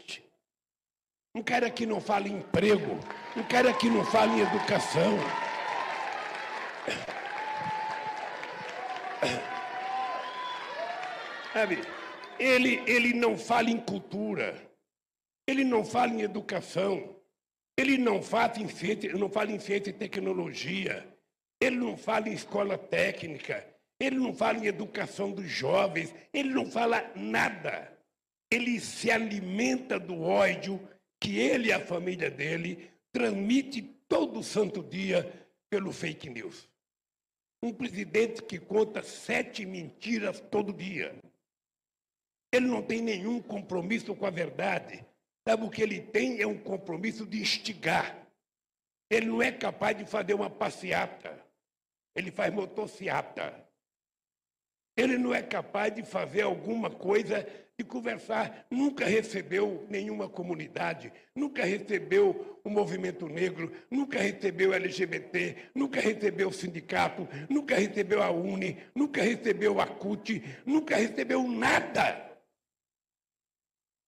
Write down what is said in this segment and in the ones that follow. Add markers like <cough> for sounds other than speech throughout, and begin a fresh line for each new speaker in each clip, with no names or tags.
moralmente. Um cara que não fala em emprego, um cara que não fala em educação. Sabe, ele, ele não fala em cultura, ele não fala em educação, ele não fala em ciência, não fala em ciência e tecnologia, ele não fala em escola técnica, ele não fala em educação dos jovens, ele não fala nada. Ele se alimenta do ódio que ele e a família dele transmite todo santo dia pelo fake news. Um presidente que conta sete mentiras todo dia. Ele não tem nenhum compromisso com a verdade. Sabe o que ele tem? É um compromisso de instigar. Ele não é capaz de fazer uma passeata. Ele faz motociata. Ele não é capaz de fazer alguma coisa, de conversar. Nunca recebeu nenhuma comunidade, nunca recebeu o movimento negro, nunca recebeu LGBT, nunca recebeu o sindicato, nunca recebeu a UNE, nunca recebeu a CUT, nunca recebeu nada.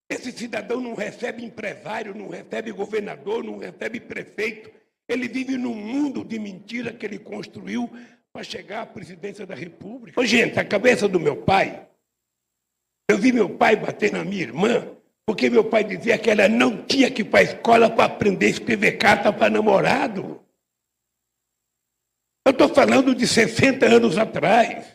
Esse cidadão não recebe empresário, não recebe governador, não recebe prefeito. Ele vive num mundo de mentira que ele construiu para chegar à presidência da República. Ô, gente, a cabeça do meu pai, eu vi meu pai bater na minha irmã, porque meu pai dizia que ela não tinha que ir para a escola para aprender a escrever carta para namorado. Eu estou falando de 60 anos atrás.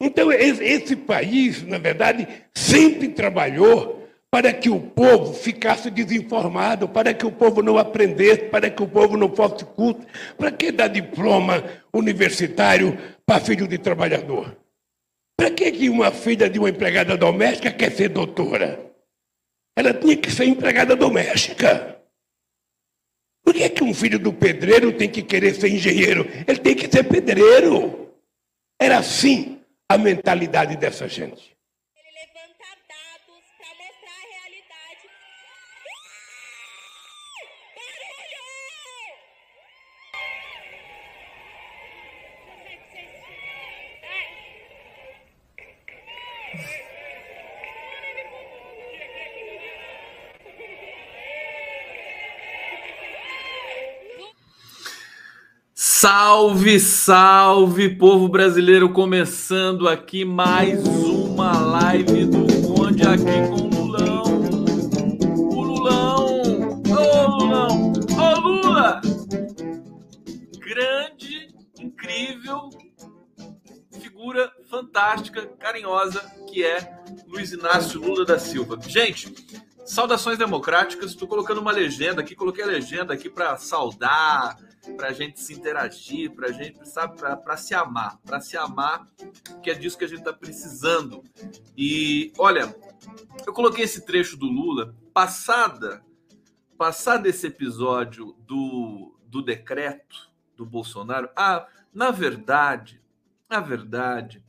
Então, esse país, na verdade, sempre trabalhou para que o povo ficasse desinformado, para que o povo não aprendesse, para que o povo não fosse culto. Para que dar diploma universitário para filho de trabalhador? Para que, que uma filha de uma empregada doméstica quer ser doutora? Ela tinha que ser empregada doméstica. Por que, que um filho do pedreiro tem que querer ser engenheiro? Ele tem que ser pedreiro. Era assim a mentalidade dessa gente.
Salve, salve, povo brasileiro! Começando aqui mais uma live do Conde aqui com o Lulão. O Lulão! Ô Lulão! Ô Lula! Grande, incrível, figura fantástica, carinhosa que é Luiz Inácio Lula da Silva. Gente, saudações democráticas. Estou colocando uma legenda aqui, coloquei a legenda aqui para saudar para a gente se interagir, para a gente, sabe, para se amar, para se amar, que é disso que a gente está precisando. E olha, eu coloquei esse trecho do Lula, passada, passada esse episódio do, do decreto do Bolsonaro. Ah, na verdade, na verdade,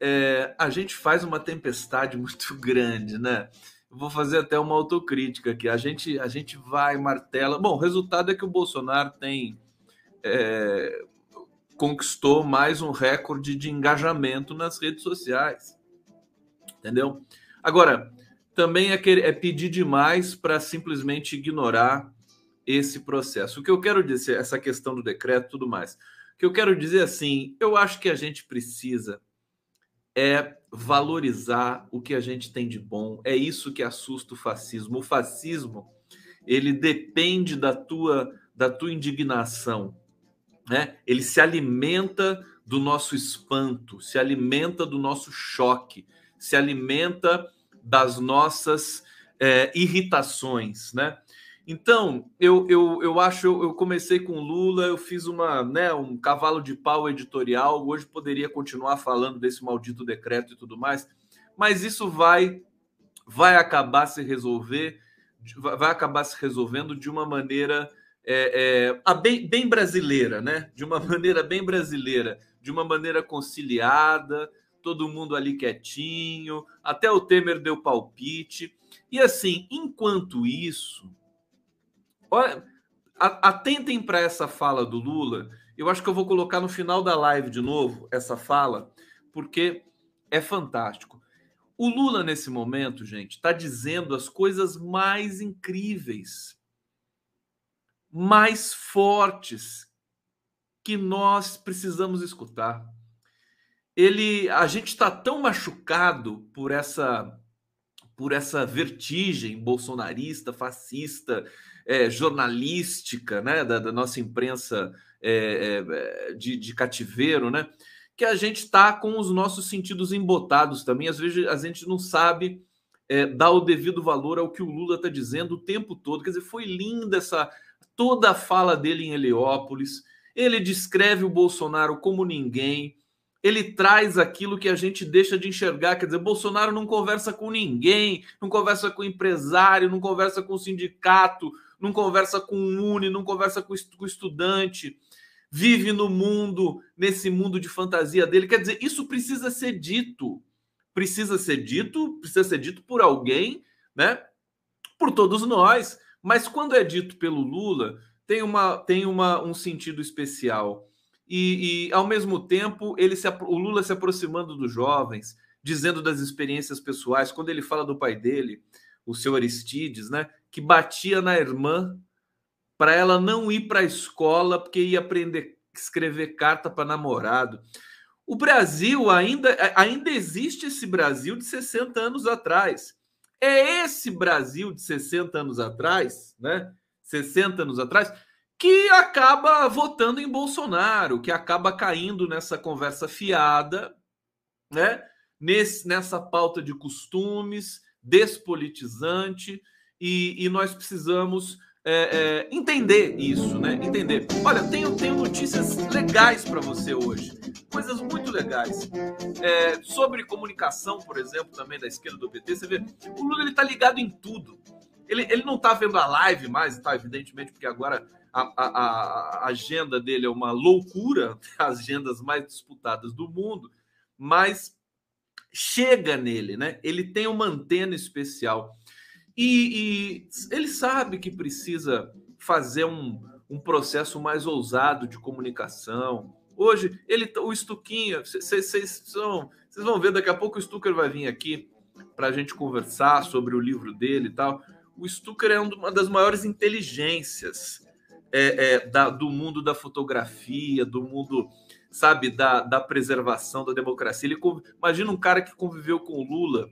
é, a gente faz uma tempestade <laughs> muito grande, né? Vou fazer até uma autocrítica aqui. A gente, a gente vai, martela. Bom, o resultado é que o Bolsonaro tem. É, conquistou mais um recorde de engajamento nas redes sociais. Entendeu? Agora, também é, querer, é pedir demais para simplesmente ignorar esse processo. O que eu quero dizer, essa questão do decreto tudo mais. O que eu quero dizer assim, eu acho que a gente precisa é valorizar o que a gente tem de bom. É isso que assusta o fascismo. O fascismo, ele depende da tua da tua indignação, né? Ele se alimenta do nosso espanto, se alimenta do nosso choque, se alimenta das nossas é, irritações, né? Então, eu, eu, eu acho, eu, comecei com Lula, eu fiz uma, né, um cavalo de pau editorial, hoje poderia continuar falando desse maldito decreto e tudo mais, mas isso vai vai acabar se resolver, vai acabar se resolvendo de uma maneira é, é, bem, bem brasileira, né? De uma <laughs> maneira bem brasileira, de uma maneira conciliada, todo mundo ali quietinho, até o Temer deu palpite. E assim, enquanto isso, Olha, atentem para essa fala do Lula. Eu acho que eu vou colocar no final da live de novo essa fala, porque é fantástico. O Lula, nesse momento, gente, está dizendo as coisas mais incríveis, mais fortes que nós precisamos escutar. Ele, a gente está tão machucado por essa por essa vertigem bolsonarista, fascista, é, jornalística, né, da, da nossa imprensa é, é, de, de, cativeiro, né, que a gente está com os nossos sentidos embotados também. Às vezes a gente não sabe é, dar o devido valor ao que o Lula está dizendo o tempo todo. Quer dizer, foi linda essa toda a fala dele em Heliópolis. Ele descreve o Bolsonaro como ninguém ele traz aquilo que a gente deixa de enxergar. Quer dizer, Bolsonaro não conversa com ninguém, não conversa com empresário, não conversa com sindicato, não conversa com o Uni, não conversa com o estudante. Vive no mundo, nesse mundo de fantasia dele. Quer dizer, isso precisa ser dito. Precisa ser dito, precisa ser dito por alguém, né? Por todos nós. Mas quando é dito pelo Lula, tem, uma, tem uma, um sentido especial e, e, ao mesmo tempo ele se, o Lula se aproximando dos jovens, dizendo das experiências pessoais, quando ele fala do pai dele, o seu Aristides, né, que batia na irmã para ela não ir para a escola porque ia aprender a escrever carta para namorado. O Brasil ainda ainda existe esse Brasil de 60 anos atrás. É esse Brasil de 60 anos atrás, né? 60 anos atrás, que acaba votando em Bolsonaro, que acaba caindo nessa conversa fiada, né? Nesse, nessa pauta de costumes, despolitizante, e, e nós precisamos é, é, entender isso, né? Entender. Olha, tenho, tenho notícias legais para você hoje, coisas muito legais. É, sobre comunicação, por exemplo, também da esquerda do PT, você vê, o Lula ele tá ligado em tudo. Ele, ele não tá vendo a live mais, tá? Evidentemente, porque agora a, a, a, agenda dele é uma loucura, <laughs> as agendas mais disputadas do mundo, mas chega nele, né? Ele tem uma antena especial. E, e ele sabe que precisa fazer um, um processo mais ousado de comunicação. Hoje, ele, o Stuquinha, vocês vão ver, daqui a pouco o Stucker vai vir aqui para a gente conversar sobre o livro dele e tal. O Stucker é uma das maiores inteligências é, é, da, do mundo da fotografia, do mundo, sabe, da, da preservação da democracia. Ele, imagina um cara que conviveu com o Lula,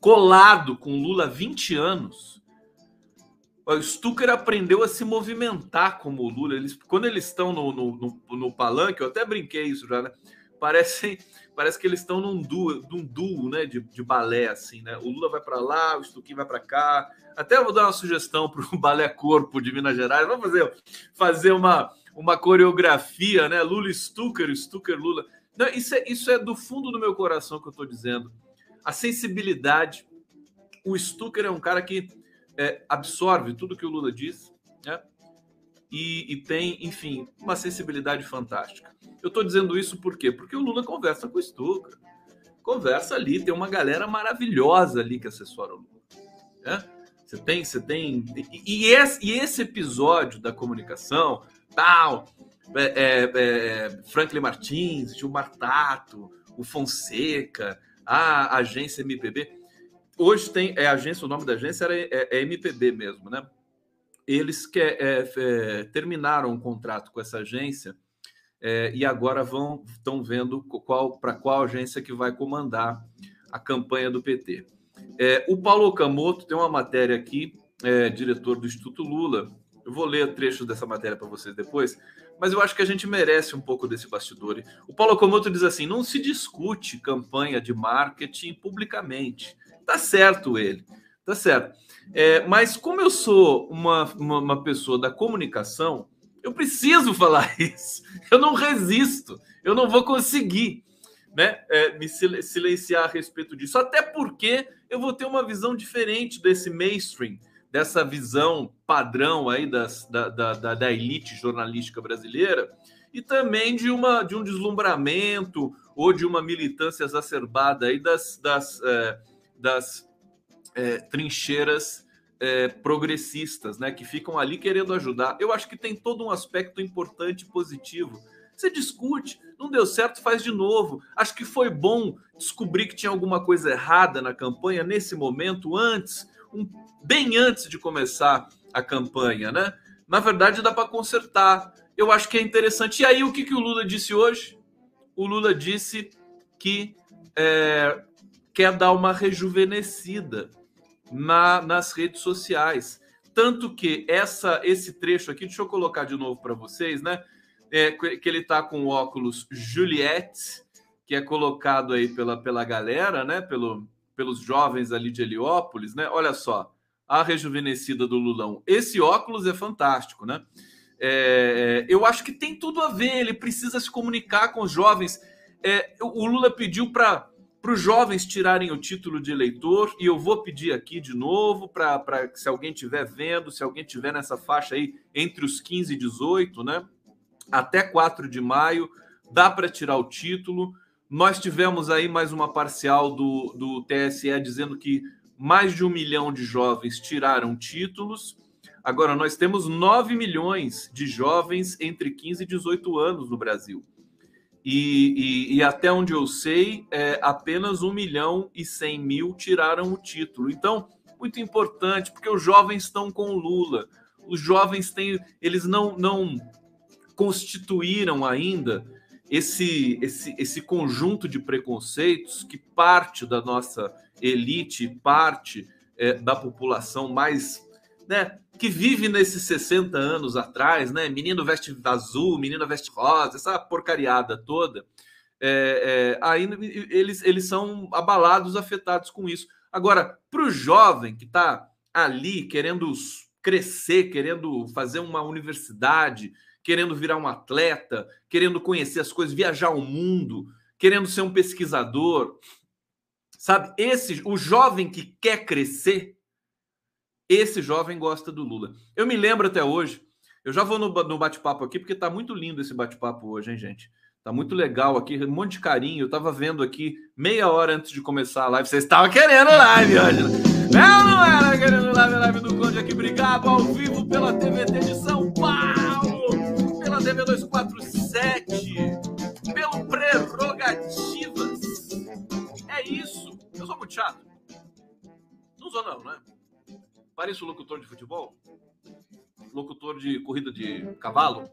colado com Lula há 20 anos. O Stucker aprendeu a se movimentar como o Lula. Eles, quando eles estão no, no, no, no palanque, eu até brinquei isso já, né? Parecem, parece que eles estão num duo, num duo né, de, de balé, assim, né? O Lula vai para lá, o Stuquinho vai para cá. Até vou dar uma sugestão para o <laughs> Balé Corpo de Minas Gerais. Vamos fazer, fazer uma, uma coreografia, né? Lula Stucker, Stucker Lula. Não, isso, é, isso é do fundo do meu coração que eu estou dizendo. A sensibilidade. O Stucker é um cara que é, absorve tudo que o Lula diz, né? E, e, tem, enfim, uma sensibilidade fantástica. Eu estou dizendo isso por quê? Porque o Lula conversa com o Stuka. Conversa ali, tem uma galera maravilhosa ali que assessora o Lula. Né? Você tem, você tem. E, e, esse, e esse episódio da comunicação, tal, é, é, é, Franklin Martins, Gilmar Tato, o Fonseca, a agência MPB. Hoje tem. É agência, o nome da agência era, é, é MPB mesmo, né? eles que, é, é, terminaram um contrato com essa agência é, e agora vão estão vendo qual para qual agência que vai comandar a campanha do PT. É, o Paulo Okamoto tem uma matéria aqui, é, diretor do Instituto Lula. Eu vou ler trechos dessa matéria para vocês depois, mas eu acho que a gente merece um pouco desse bastidor. O Paulo Okamoto diz assim: não se discute campanha de marketing publicamente. Tá certo ele, tá certo. É, mas como eu sou uma, uma, uma, pessoa da comunicação, eu preciso falar <laughs> isso. Eu não resisto, eu não vou conseguir né, é, me silenciar a respeito disso. Até porque eu vou ter uma visão diferente desse mainstream, dessa visão padrão aí das, da, da, da, elite jornalística brasileira e também de, uma, de um deslumbramento ou de uma militância exacerbada aí das, das, é, das é, trincheiras é, progressistas, né, que ficam ali querendo ajudar. Eu acho que tem todo um aspecto importante e positivo Você discute, não deu certo, faz de novo. Acho que foi bom descobrir que tinha alguma coisa errada na campanha nesse momento, antes, um, bem antes de começar a campanha, né? Na verdade, dá para consertar. Eu acho que é interessante. E aí, o que, que o Lula disse hoje? O Lula disse que é, quer dar uma rejuvenescida na, nas redes sociais. Tanto que essa, esse trecho aqui, deixa eu colocar de novo para vocês, né? É, que ele está com o óculos Juliette, que é colocado aí pela, pela galera, né? Pelo, pelos jovens ali de Heliópolis, né? Olha só, a rejuvenescida do Lulão. Esse óculos é fantástico, né? É, eu acho que tem tudo a ver. Ele precisa se comunicar com os jovens. É, o Lula pediu para para os jovens tirarem o título de eleitor, e eu vou pedir aqui de novo para se alguém estiver vendo, se alguém estiver nessa faixa aí entre os 15 e 18, né? Até 4 de maio, dá para tirar o título. Nós tivemos aí mais uma parcial do, do TSE dizendo que mais de um milhão de jovens tiraram títulos. Agora, nós temos 9 milhões de jovens entre 15 e 18 anos no Brasil. E, e, e, até onde eu sei, é, apenas 1 milhão e 100 mil tiraram o título. Então, muito importante, porque os jovens estão com o Lula. Os jovens têm, eles não, não constituíram ainda esse, esse, esse conjunto de preconceitos que parte da nossa elite, parte é, da população mais né, que vive nesses 60 anos atrás, né? Menino veste azul, menina veste rosa, essa porcariada toda. É, é, eles, eles são abalados, afetados com isso. Agora, para o jovem que está ali querendo crescer, querendo fazer uma universidade, querendo virar um atleta, querendo conhecer as coisas, viajar o mundo, querendo ser um pesquisador, sabe? Esse, o jovem que quer crescer, esse jovem gosta do Lula. Eu me lembro até hoje, eu já vou no, no bate-papo aqui, porque tá muito lindo esse bate-papo hoje, hein, gente? Tá muito legal aqui, um monte de carinho. Eu tava vendo aqui meia hora antes de começar a live. Vocês estavam querendo live hoje, né? Não, era querendo live, live do Conde aqui. Obrigado ao vivo pela TVT de São Paulo, pela TV 247, pelo Prerrogativas. Muito chato. Não sou, não, né? Pareço locutor de futebol? Locutor de corrida de cavalo?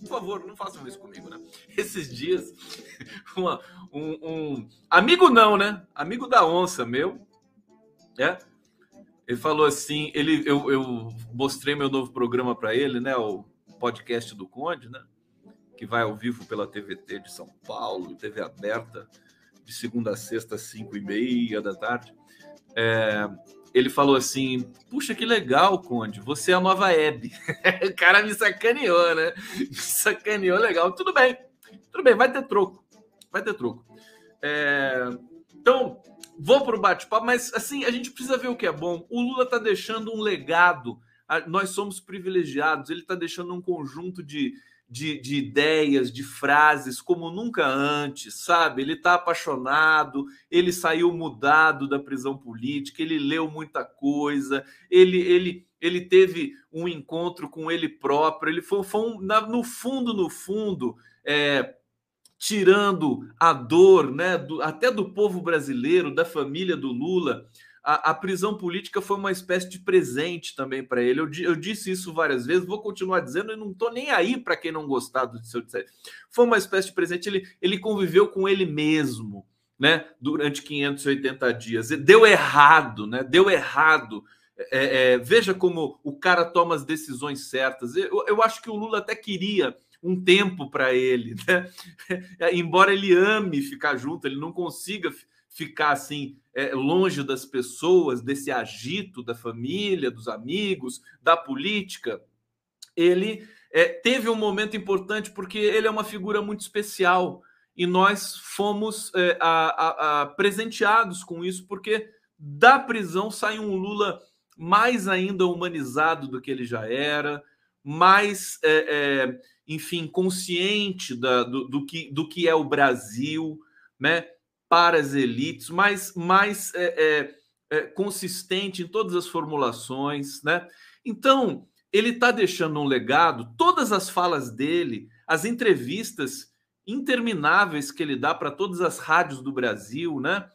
Por favor, não façam isso comigo, né? <laughs> Esses dias, <laughs> uma, um, um, amigo não, né? Amigo da onça meu, é? Ele falou assim, ele, eu, eu mostrei meu novo programa para ele, né? O podcast do Conde, né? Que vai ao vivo pela TVT de São Paulo, TV aberta, de segunda a sexta, cinco e meia da tarde. É, ele falou assim: Puxa, que legal, Conde, você é a nova Hebe. <laughs> o cara me sacaneou, né? Me sacaneou legal. Tudo bem, tudo bem, vai ter troco. Vai ter troco. É... Então, vou para o bate-papo, mas assim, a gente precisa ver o que é bom. O Lula está deixando um legado. Nós somos privilegiados, ele está deixando um conjunto de, de, de, ideias, de frases como nunca antes, sabe? Ele está apaixonado, ele saiu mudado da prisão política, ele leu muita coisa, ele, ele, ele teve um encontro com ele próprio, ele foi, foi um, na, no fundo, no fundo, é, tirando a dor, né, do, até do povo brasileiro, da família do Lula a, a, prisão política foi uma espécie de presente também para ele. Eu, eu, disse isso várias vezes, vou continuar dizendo e não estou nem aí para quem não gostar do seu disser. Foi uma espécie de presente, ele, ele conviveu com ele mesmo, né, durante 580 dias. Deu errado, né? Deu errado. É, é, veja como o cara toma as decisões certas. Eu, eu acho que o Lula até queria um tempo para ele, né? <laughs> embora ele ame ficar junto, ele não consiga ficar assim é, longe das pessoas, desse agito da família, dos amigos, da política, ele é, teve um momento importante porque ele é uma figura muito especial e nós fomos é, a, a, a presenteados com isso porque da prisão sai um Lula mais ainda humanizado do que ele já era, mais, é, é, enfim, consciente da, do, do, que, do que é o Brasil, né? Para as elites, mais, mais é, é, é, consistente em todas as formulações, né? Então, ele está deixando um legado, todas as falas dele, as entrevistas intermináveis que ele dá para todas as rádios do Brasil, né?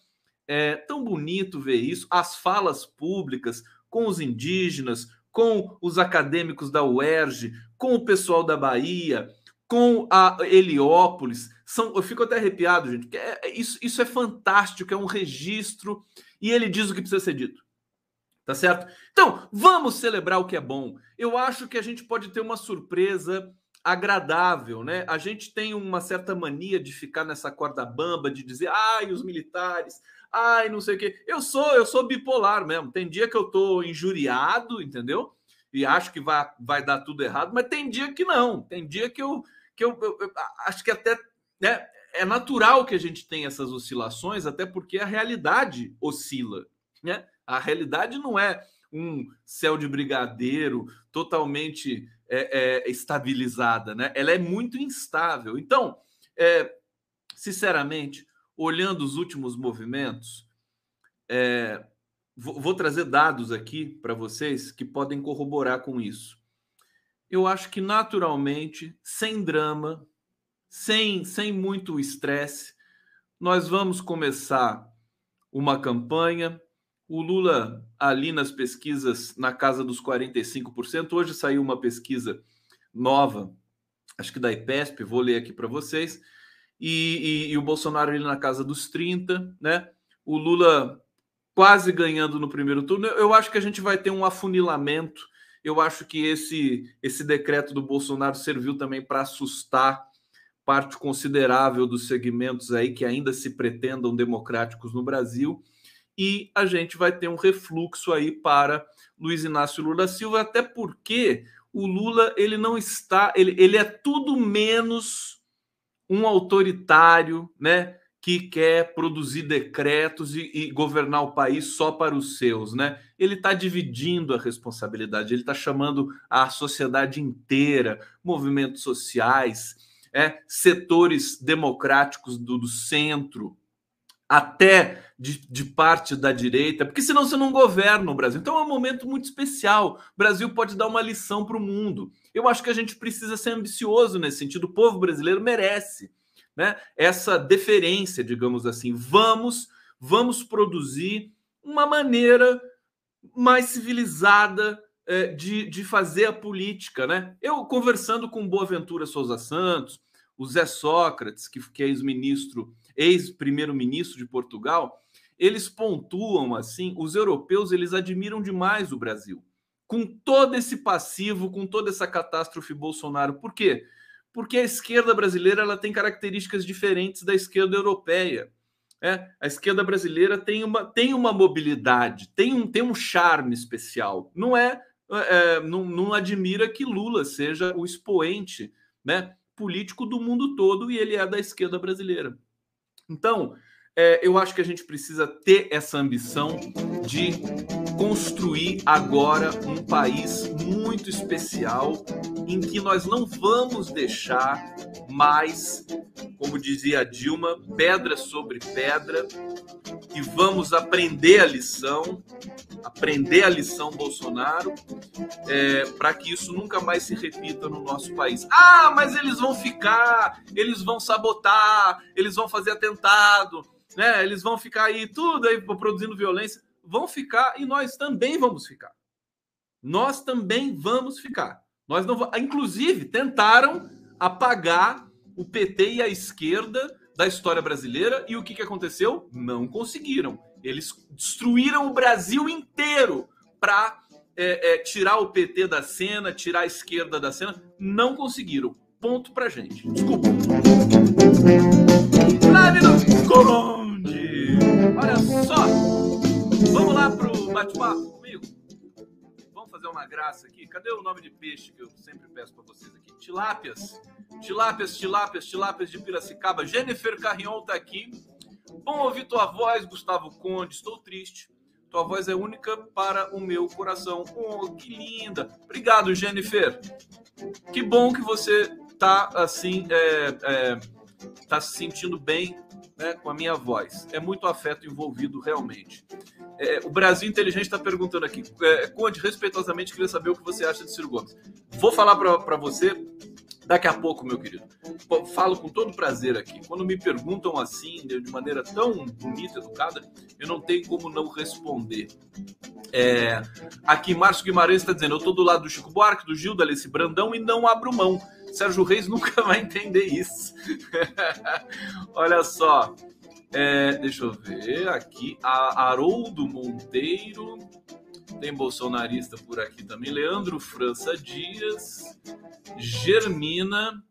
É tão bonito ver isso, as falas públicas com os indígenas, com os acadêmicos da UERJ, com o pessoal da Bahia, com a Heliópolis. São, eu fico até arrepiado, gente, porque é, é, isso, isso é fantástico, é um registro, e ele diz o que precisa ser dito. Tá certo? Então, vamos celebrar o que é bom. Eu acho que a gente pode ter uma surpresa agradável, né? A gente tem uma certa mania de ficar nessa corda bamba, de dizer, ai, os militares, ai, não sei o quê. Eu sou, eu sou bipolar mesmo. Tem dia que eu tô injuriado, entendeu? E acho que vai, vai dar tudo errado, mas tem dia que não. Tem dia que eu, que eu, eu, eu acho que até né, é natural que a gente tenha essas oscilações, até porque a realidade oscila, né? A realidade não é um céu de brigadeiro totalmente é, é, estabilizada, né? Ela é muito instável. Então, é, sinceramente, olhando os últimos movimentos, é, vou, vou trazer dados aqui para vocês que podem corroborar com isso. Eu acho que naturalmente, sem drama, sem, sem muito estresse, nós vamos começar uma campanha o Lula, ali nas pesquisas, na casa dos 45%. Hoje saiu uma pesquisa nova, acho que da IPESP, vou ler aqui para vocês. E, e, e, o Bolsonaro ali na casa dos 30%, né? O Lula quase ganhando no primeiro turno. Eu acho que a gente vai ter um afunilamento. Eu acho que esse, esse decreto do Bolsonaro serviu também para assustar parte considerável dos segmentos aí que ainda se pretendam democráticos no Brasil e a gente vai ter um refluxo aí para Luiz Inácio Lula Silva, até porque o Lula ele não está, ele, ele é tudo menos um autoritário, né? Que quer produzir decretos e, e governar o país só para os seus, né? Ele está dividindo a responsabilidade, ele está chamando a sociedade inteira, movimentos sociais, é, setores democráticos do, do centro, até de, de, parte da direita, porque senão você não governa o Brasil. Então é um momento muito especial. O Brasil pode dar uma lição para o mundo. Eu acho que a gente precisa ser ambicioso nesse sentido. O povo brasileiro merece né, essa deferência, digamos assim. Vamos, vamos produzir uma maneira mais civilizada de, de fazer a política. Né? Eu conversando com Boaventura Souza Santos, o Zé Sócrates, que, que é ex-ministro ex-primeiro-ministro de Portugal, eles pontuam assim, os europeus eles admiram demais o Brasil. Com todo esse passivo, com toda essa catástrofe Bolsonaro. Por quê? Porque a esquerda brasileira ela tem características diferentes da esquerda europeia. É, a esquerda brasileira tem uma, tem uma mobilidade, tem um, tem um charme especial. Não é, é não, não admira que Lula seja o expoente né, político do mundo todo e ele é da esquerda brasileira. Então, é, eu acho que a gente precisa ter essa ambição de construir agora um país muito especial em que nós não vamos deixar mais, como dizia a Dilma, pedra sobre pedra e vamos aprender a lição, aprender a lição Bolsonaro, é, para que isso nunca mais se repita no nosso país. Ah, mas eles vão ficar, eles vão sabotar, eles vão fazer atentado né? Eles vão ficar aí tudo aí produzindo violência, vão ficar e nós também vamos ficar. Nós também vamos ficar. Nós não, inclusive, tentaram apagar o PT e a esquerda da história brasileira e o que, que aconteceu? Não conseguiram. Eles destruíram o Brasil inteiro para é, é, tirar o PT da cena, tirar a esquerda da cena. Não conseguiram. Ponto pra gente. Desculpa. Do Conde. Olha só. Vamos lá pro bate-papo comigo? Vamos fazer uma graça aqui. Cadê o nome de peixe que eu sempre peço para vocês aqui? Tilápias. Tilápias, tilápias, tilápias de Piracicaba. Jennifer Carrion tá aqui. Bom ouvir tua voz, Gustavo Conde. Estou triste. Tua voz é única para o meu coração. Oh, que linda. Obrigado, Jennifer. Que bom que você tá assim, é, é, tá se sentindo bem né, com a minha voz. É muito afeto envolvido realmente. É, o Brasil Inteligente está perguntando aqui, é, Conde, respeitosamente, queria saber o que você acha de Ciro Gomes. Vou falar para você Daqui a pouco, meu querido, falo com todo prazer aqui. Quando me perguntam assim, de maneira tão bonita, educada, eu não tenho como não responder. É, aqui, Márcio Guimarães está dizendo: eu estou do lado do Chico Buarque, do Gil, da Alice Brandão e não abro mão. Sérgio Reis <laughs> nunca vai entender isso. <laughs> Olha só. É, deixa eu ver aqui. A Haroldo Monteiro. Tem bolsonarista por aqui também. Leandro França Dias. Germina.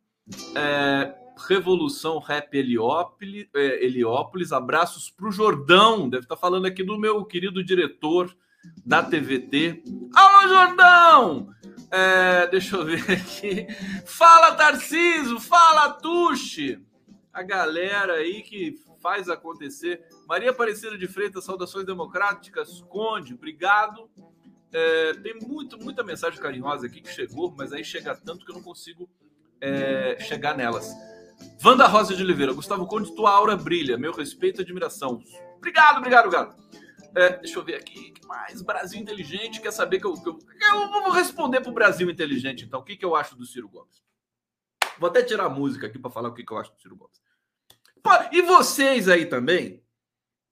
É, Revolução Rap Heliópolis, é, Heliópolis. Abraços para o Jordão. Deve estar tá falando aqui do meu querido diretor da TVT. Alô, Jordão! É, deixa eu ver aqui. Fala, Tarciso! Fala, Tuxi! A galera aí que faz acontecer. Maria Aparecida de Freitas, saudações democráticas. Conde, obrigado. É, tem muito, muita mensagem carinhosa aqui que chegou, mas aí chega tanto que eu não consigo é, chegar nelas. Wanda Rosa de Oliveira, Gustavo Conde, tua aura brilha. Meu respeito e admiração. Obrigado, obrigado, obrigado. É, deixa eu ver aqui. que mais? Brasil Inteligente quer saber que eu, que eu, eu vou responder para o Brasil Inteligente, então. O que, que eu acho do Ciro Gomes? Vou até tirar a música aqui para falar o que, que eu acho do Ciro Gomes. E vocês aí também,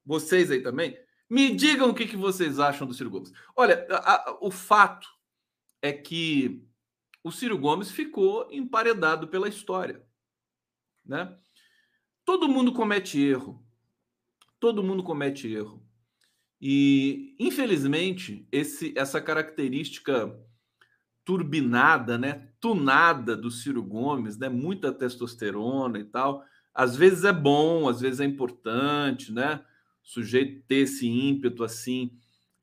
vocês aí também, me digam o que, que vocês acham do Ciro Gomes. Olha, a, a, o fato é que o Ciro Gomes ficou emparedado pela história. Né? Todo mundo comete erro. Todo mundo comete erro. E, infelizmente, esse, essa característica turbinada, né, tunada do Ciro Gomes, né, muita testosterona e tal, às vezes é bom, às vezes é importante, né, sujeito ter esse ímpeto assim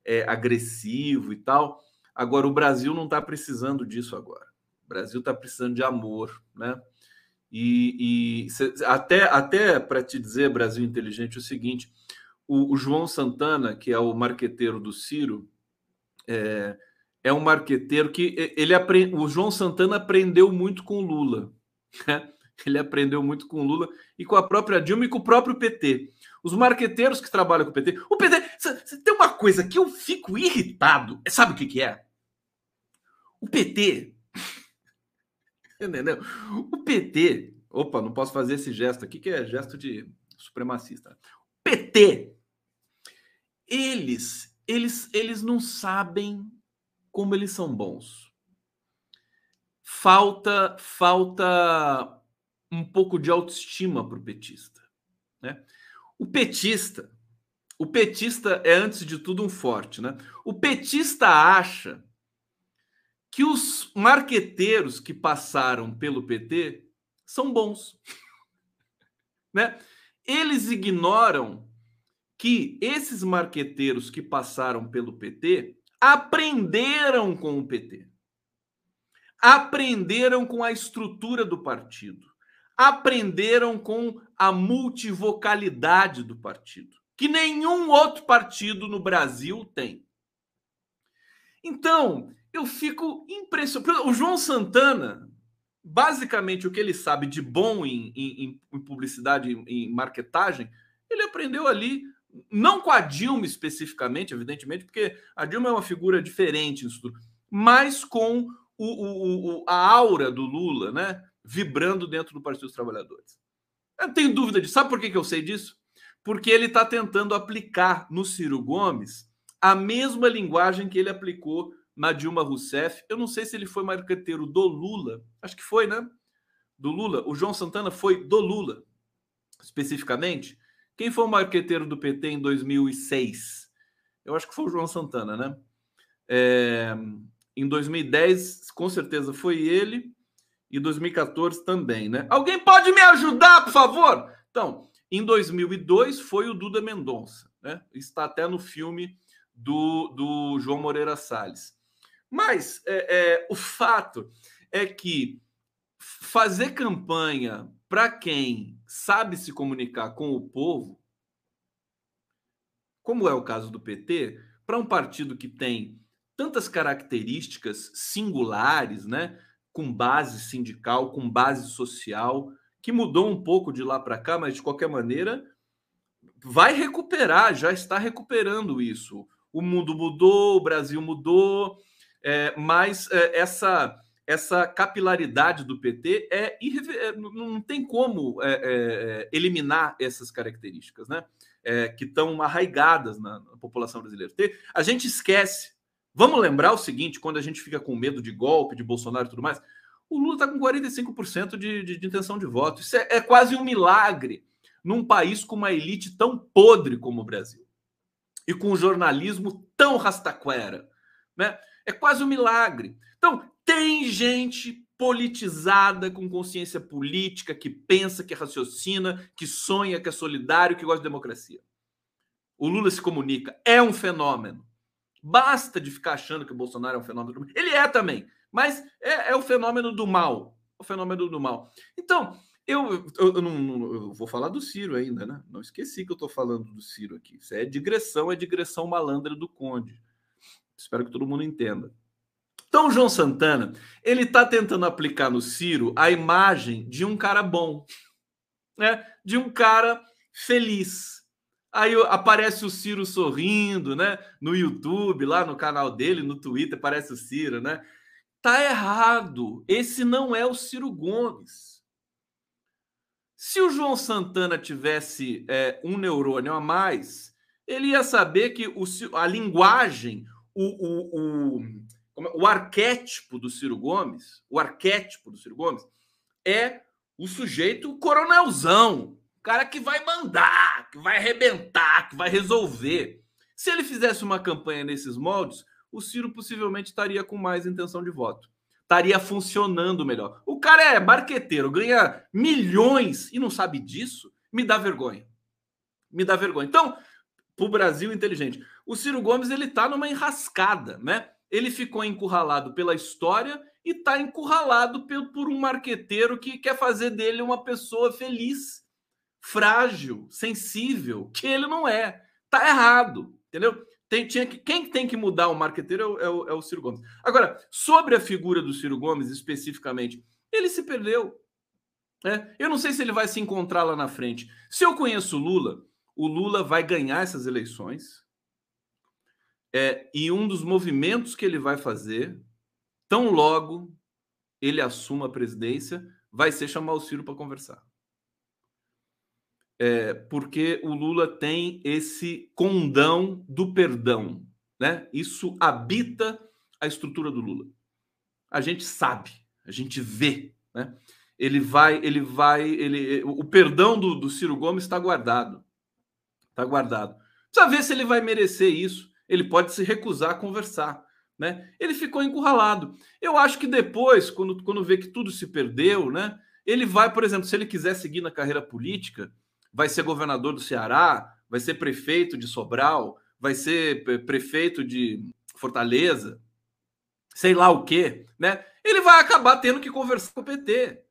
é, agressivo e tal. Agora, o Brasil não está precisando disso agora. O Brasil está precisando de amor, né? E, e até, até para te dizer, Brasil Inteligente, o seguinte: o, o, João Santana, que é o marqueteiro do Ciro, é, é um marqueteiro que ele aprend... o João Santana aprendeu muito com o Lula. Né? Ele aprendeu muito com o Lula e com a própria Dilma e com o próprio PT. Os marqueteiros que trabalham com o PT. O PT. Tem uma coisa que eu fico irritado. Sabe o que, que é? O PT. <laughs> Entendeu? O PT. Opa, não posso fazer esse gesto aqui, que é gesto de supremacista. PT eles, eles, eles não sabem como eles são bons. Falta, falta um pouco de autoestima para o petista, né? O petista, o petista é antes de tudo um forte, né? O petista acha que os marqueteiros que passaram pelo PT são bons, <laughs> né? Eles ignoram que esses marqueteiros que passaram pelo PT aprenderam com o PT. Aprenderam com a estrutura do partido. Aprenderam com a multivocalidade do partido, que nenhum outro partido no Brasil tem. Então, eu fico impressionado. O João Santana, basicamente, o que ele sabe de bom em, em, em publicidade, em, em marketagem, ele aprendeu ali não com a Dilma especificamente, evidentemente, porque a Dilma é uma figura diferente mas com o, o, o, a aura do Lula, né? Vibrando dentro do Partido dos Trabalhadores. Eu não tenho dúvida disso. Sabe por que, que eu sei disso? Porque ele está tentando aplicar no Ciro Gomes a mesma linguagem que ele aplicou na Dilma Rousseff. Eu não sei se ele foi marqueteiro do Lula. Acho que foi, né? Do Lula. O João Santana foi do Lula, especificamente. Quem foi o marqueteiro do PT em 2006? Eu acho que foi o João Santana, né? É, em 2010, com certeza foi ele, e 2014 também, né? Alguém pode me ajudar, por favor? Então, em 2002 foi o Duda Mendonça, né? Está até no filme do, do João Moreira Salles. Mas é, é, o fato é que fazer campanha para quem sabe se comunicar com o povo, como é o caso do PT, para um partido que tem tantas características singulares, né, com base sindical, com base social, que mudou um pouco de lá para cá, mas de qualquer maneira vai recuperar, já está recuperando isso. O mundo mudou, o Brasil mudou, é, mas é, essa essa capilaridade do PT é, é não tem como é, é, é, eliminar essas características, né? Que estão arraigadas na, na, população brasileira. A gente esquece. Vamos lembrar o seguinte: quando a gente fica com medo de golpe, de Bolsonaro e tudo mais, o Lula está com 45% de, de, de, intenção de voto. Isso é, é quase um milagre num país com uma elite tão podre como o Brasil e com um jornalismo tão rastaquera, né? É quase um milagre. Então, tem gente politizada, com consciência política, que pensa, que raciocina, que sonha, que é solidário, que gosta de democracia. O Lula se comunica, é um fenômeno. Basta de ficar achando que o Bolsonaro é um fenômeno. Ele é também, mas é, é o fenômeno do mal. O fenômeno do mal. Então, eu, eu, eu, não, eu, vou falar do Ciro ainda, né? Não esqueci que eu estou falando do Ciro aqui. Isso é digressão, é digressão malandra do Conde. Espero que todo mundo entenda. Então, João Santana, ele está tentando aplicar no Ciro a imagem de um cara bom, né? De um cara feliz. Aí aparece o Ciro sorrindo, né? No YouTube, lá no canal dele, no Twitter, aparece o Ciro, né? Tá errado. Esse não é o Ciro Gomes. Se o João Santana tivesse é, um neurônio a mais, ele ia saber que o, a linguagem, o, o, o é, o arquétipo do Ciro Gomes, o arquétipo do Ciro Gomes é o sujeito coronelzão, cara que vai mandar, que vai arrebentar, que vai resolver. Se ele fizesse uma campanha nesses moldes, o Ciro possivelmente estaria com mais intenção de voto. Estaria funcionando melhor. O cara é marqueteiro, ganha milhões e não sabe disso, me dá vergonha. Me dá vergonha. Então, para o Brasil inteligente, o Ciro Gomes ele está numa enrascada, né? ele ficou encurralado pela história e está encurralado por um marqueteiro que quer fazer dele uma pessoa feliz, frágil, sensível, que ele não é. Tá errado, entendeu? Tem, tinha que, quem tem que mudar o marqueteiro é o, é, o, é o Ciro Gomes. Agora, sobre a figura do Ciro Gomes especificamente, ele se perdeu. Né? Eu não sei se ele vai se encontrar lá na frente. Se eu conheço o Lula, o Lula vai ganhar essas eleições é, e um dos movimentos que ele vai fazer, tão logo ele assuma a presidência, vai ser chamar o Ciro para conversar. É, porque o Lula tem esse condão do perdão, né? Isso habita a estrutura do Lula. A gente sabe, a gente vê, né? Ele vai, ele vai, ele, o perdão do, do Ciro Gomes está guardado, está guardado. Precisa ver se ele vai merecer isso ele pode se recusar a conversar. Né? Ele ficou encurralado. Eu acho que depois, quando, quando vê que tudo se perdeu, né? Ele vai, por exemplo, se ele quiser seguir na carreira política, vai ser governador do Ceará, vai ser prefeito de Sobral, vai ser prefeito de Fortaleza, sei lá o quê, né? Ele vai acabar tendo que conversar com o PT.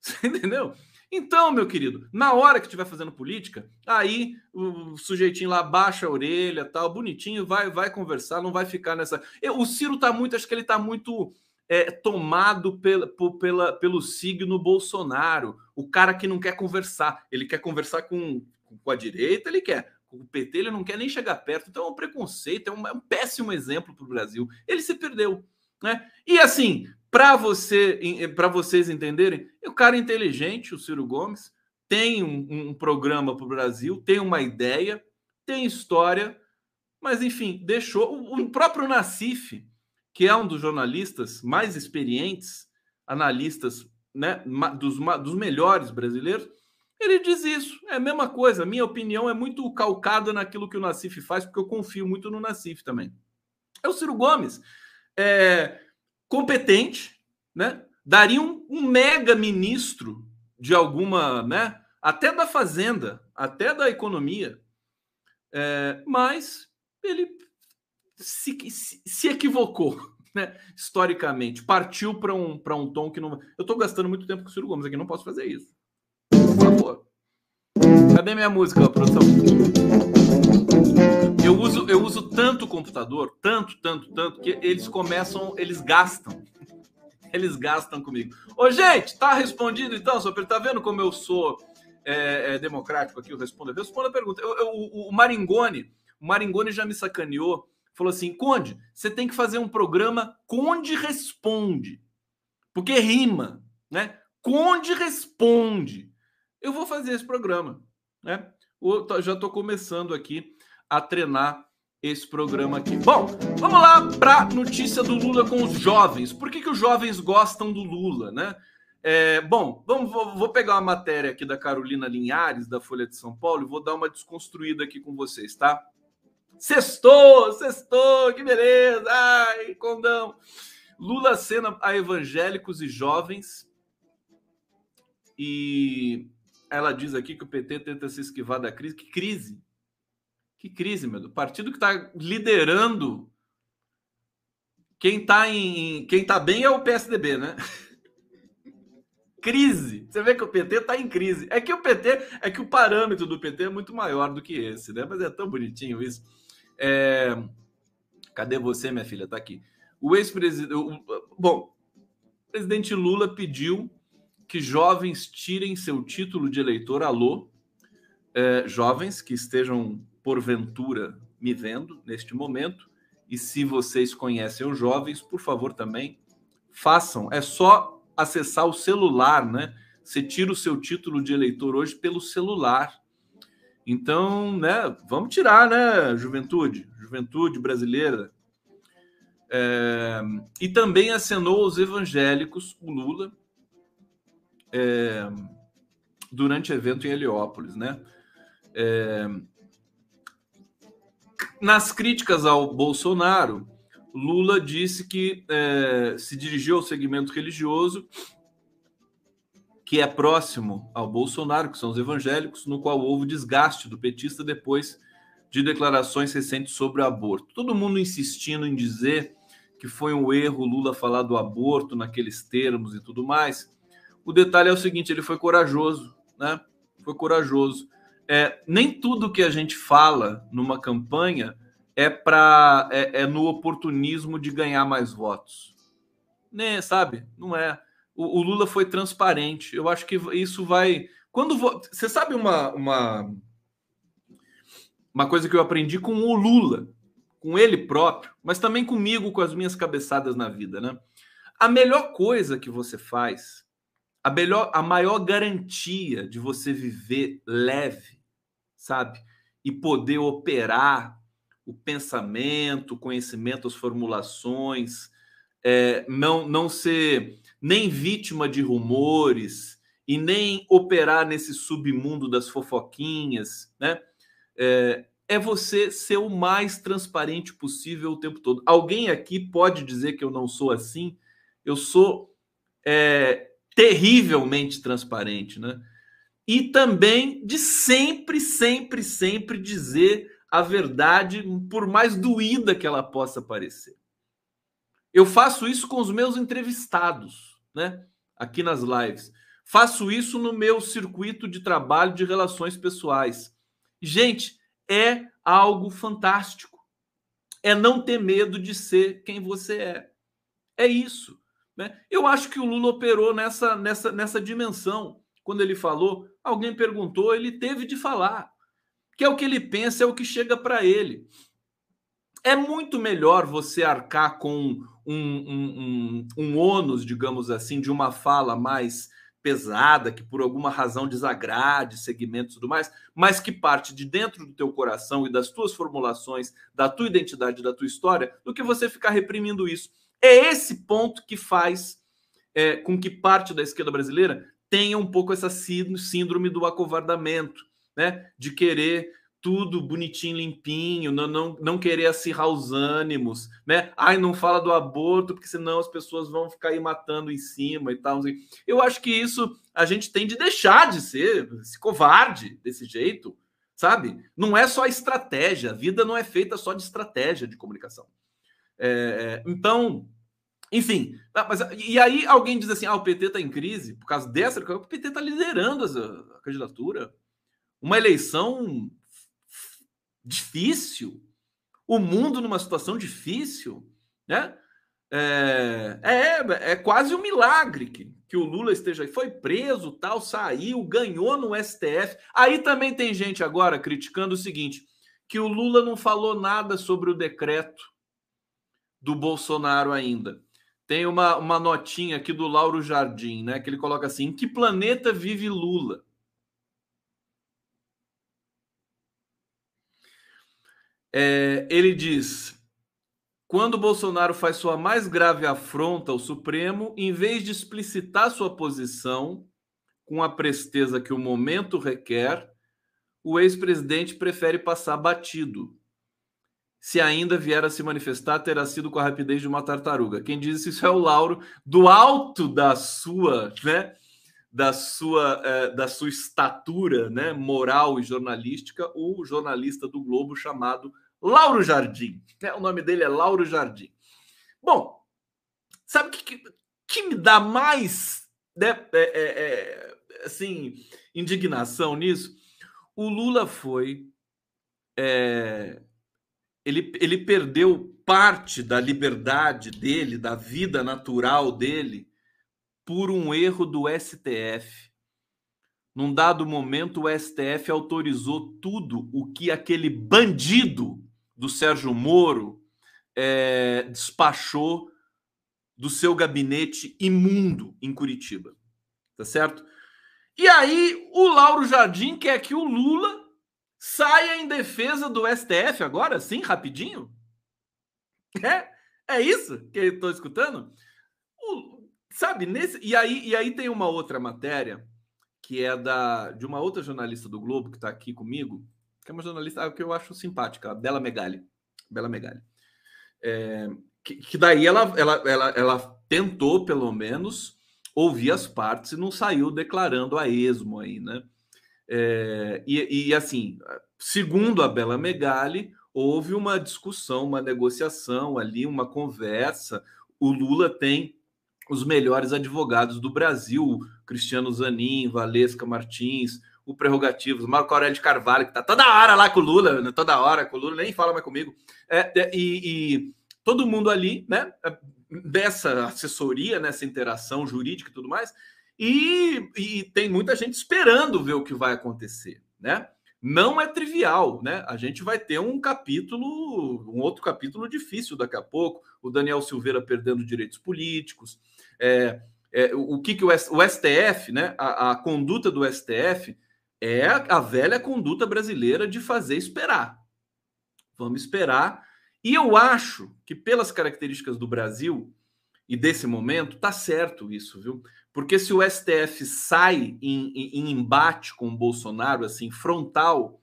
Você <laughs> entendeu? Então, meu querido, na hora que estiver fazendo política, aí o sujeitinho lá baixa a orelha, tal, bonitinho, vai vai conversar, não vai ficar nessa. O Ciro tá muito, acho que ele tá muito é, tomado pela, pela, pelo signo Bolsonaro, o cara que não quer conversar, ele quer conversar com, com a direita, ele quer. Com o PT ele não quer nem chegar perto, então é um preconceito, é um, é um péssimo exemplo para o Brasil. Ele se perdeu. Né? E assim, para você, para vocês entenderem, o cara inteligente, o Ciro Gomes, tem um, um programa para o Brasil, tem uma ideia, tem história, mas enfim, deixou o próprio Nassif, que é um dos jornalistas mais experientes, analistas né, dos, dos melhores brasileiros, ele diz isso. É a mesma coisa. Minha opinião é muito calcada naquilo que o Nassif faz, porque eu confio muito no Nassif também. É o Ciro Gomes. É, competente, né? Daria um, um mega ministro de alguma, né? Até da fazenda, até da economia, é, mas ele se, se, se equivocou, né? Historicamente, partiu para um, um tom que não. Eu estou gastando muito tempo com o Ciro Gomes aqui, não posso fazer isso. Por favor. Cadê minha música, produção? Eu uso, eu uso tanto o computador, tanto, tanto, tanto, que eles começam, eles gastam. Eles gastam comigo. Ô, gente, tá respondido então, Sopro? Tá vendo como eu sou é, é, democrático aqui? Eu respondo. Eu respondo a pergunta. Eu, eu, o Maringoni, o Maringoni já me sacaneou. Falou assim: Conde, você tem que fazer um programa Conde Responde. Porque rima, né? Conde responde. Eu vou fazer esse programa, né? Eu já estou começando aqui a treinar esse programa aqui. Bom, vamos lá para notícia do Lula com os jovens. Por que, que os jovens gostam do Lula, né? É, bom, vamos, vou, pegar uma matéria aqui da Carolina Linhares, da Folha de São Paulo, e vou dar uma desconstruída aqui com vocês, tá? Sextou, sextou, que beleza! Ai, condão! Lula cena a evangélicos e jovens. E ela diz aqui que o PT tenta se esquivar da crise. Que crise? Que crise, meu? O partido que está liderando. Quem está em. Quem tá bem é o PSDB, né? Crise. Você vê que o PT está em crise. É que o PT, é que o parâmetro do PT é muito maior do que esse, né? Mas é tão bonitinho isso. É... Cadê você, minha filha? Tá aqui. O ex-presidente. Bom, o presidente Lula pediu que jovens tirem seu título de eleitor. Alô, é, jovens que estejam porventura me vendo neste momento. E se vocês conhecem os jovens, por favor também façam. É só acessar o celular, né? Você tira o seu título de eleitor hoje pelo celular. Então, né? Vamos tirar, né? Juventude, juventude brasileira. É, e também acenou os evangélicos, o Lula, é, durante evento em Heliópolis, né? É, nas críticas ao Bolsonaro, Lula disse que é, se dirigiu ao segmento religioso que é próximo ao Bolsonaro, que são os evangélicos, no qual houve desgaste do petista depois de declarações recentes sobre o aborto. Todo mundo insistindo em dizer que foi um erro Lula falar do aborto naqueles termos e tudo mais. O detalhe é o seguinte: ele foi corajoso, né? Foi corajoso é, nem tudo que a gente fala numa campanha é para é, é, no oportunismo de ganhar mais votos. Né, sabe? Não é. O, o, Lula foi transparente. Eu acho que isso vai. Quando vo... você sabe uma, uma uma coisa que eu aprendi com o Lula, com ele próprio, mas também comigo com as minhas cabeçadas na vida, né? A melhor coisa que você faz a melhor, a maior garantia de você viver leve, sabe? E poder operar o pensamento, o conhecimento, as formulações, é, não, não ser nem vítima de rumores e nem operar nesse submundo das fofoquinhas, né? É, é você ser o mais transparente possível o tempo todo. Alguém aqui pode dizer que eu não sou assim? Eu sou é, terrivelmente transparente, né? E também de sempre, sempre, sempre dizer a verdade, por mais doída que ela possa parecer. Eu faço isso com os meus entrevistados, né? Aqui nas lives. Faço isso no meu circuito de trabalho de relações pessoais. Gente, é algo fantástico. É não ter medo de ser quem você é. É isso. Né? Eu acho que o Lula operou nessa, nessa, nessa dimensão. Quando ele falou, alguém perguntou, ele teve de falar. Que é o que ele pensa, é o que chega para ele. É muito melhor você arcar com um, um, um, um ônus, digamos assim, de uma fala mais pesada, que por alguma razão desagrade segmentos e tudo mais, mas que parte de dentro do teu coração e das tuas formulações, da tua identidade, da tua história, do que você ficar reprimindo isso. É esse ponto que faz é, com que parte da esquerda brasileira tenha um pouco essa síndrome do acovardamento, né? De querer tudo bonitinho, limpinho, não, não, não querer acirrar os ânimos, né? Ai, não fala do aborto, porque senão as pessoas vão ficar aí matando em cima e tal. Eu acho que isso a gente tem de deixar de ser covarde desse jeito, sabe? Não é só estratégia, a vida não é feita só de estratégia de comunicação. É, é, então, enfim, ah, mas, e aí alguém diz assim: ah, o PT está em crise por causa dessa. O PT está liderando a candidatura. Uma eleição difícil, o mundo numa situação difícil, né? É, é, é quase um milagre que, que o Lula esteja aí. Foi preso, tal, saiu, ganhou no STF. Aí também tem gente agora criticando o seguinte: que o Lula não falou nada sobre o decreto do Bolsonaro ainda. tem uma, uma notinha aqui do Lauro Jardim, né? Que ele coloca assim: em que planeta vive Lula? É, ele diz: quando Bolsonaro faz sua mais grave afronta ao Supremo, em vez de explicitar sua posição com a presteza que o momento requer, o ex-presidente prefere passar batido. Se ainda vier a se manifestar, terá sido com a rapidez de uma tartaruga. Quem diz isso é o Lauro, do alto da sua, né, da sua, é, da sua estatura, né, moral e jornalística, o jornalista do Globo chamado Lauro Jardim. É, o nome dele é Lauro Jardim. Bom, sabe o que, que, que, me dá mais né, é, é, é, assim, indignação nisso? O Lula foi. É, ele, ele perdeu parte da liberdade dele, da vida natural dele, por um erro do STF. Num dado momento, o STF autorizou tudo o que aquele bandido do Sérgio Moro é, despachou do seu gabinete imundo em Curitiba. Tá certo? E aí o Lauro Jardim quer que o Lula saia em defesa do STF agora, sim, rapidinho? É, é isso que eu estou escutando? O, sabe, nesse. E aí, e aí tem uma outra matéria que é da de uma outra jornalista do Globo que está aqui comigo, que é uma jornalista que eu acho simpática, a Bela Megali. Bela Megali. É, que, que, daí ela, ela, ela, ela tentou, pelo menos, ouvir as partes e não saiu declarando a esmo aí, né? É, e, e, assim, segundo a Bela Megali, houve uma discussão, uma negociação ali, uma conversa. O Lula tem os melhores advogados do Brasil, Cristiano Zanin, Valesca Martins, o Prerrogativos, Marco Aurélio de Carvalho, que tá toda hora lá com o Lula, né? toda hora com o Lula, nem fala mais comigo. É, é, e, e, todo mundo ali, né, é, dessa assessoria, nessa interação jurídica e tudo mais, e, e tem muita gente esperando ver o que vai acontecer, né? Não é trivial, né? A gente vai ter um capítulo, um outro capítulo difícil daqui a pouco. O Daniel Silveira perdendo direitos políticos. É, é, o que, que o, o STF, né? A, a, conduta do STF é a velha conduta brasileira de fazer esperar. Vamos esperar. E eu acho que, pelas características do Brasil e desse momento, tá certo isso, viu? Porque se o STF sai em, em, em embate com o Bolsonaro, assim, frontal,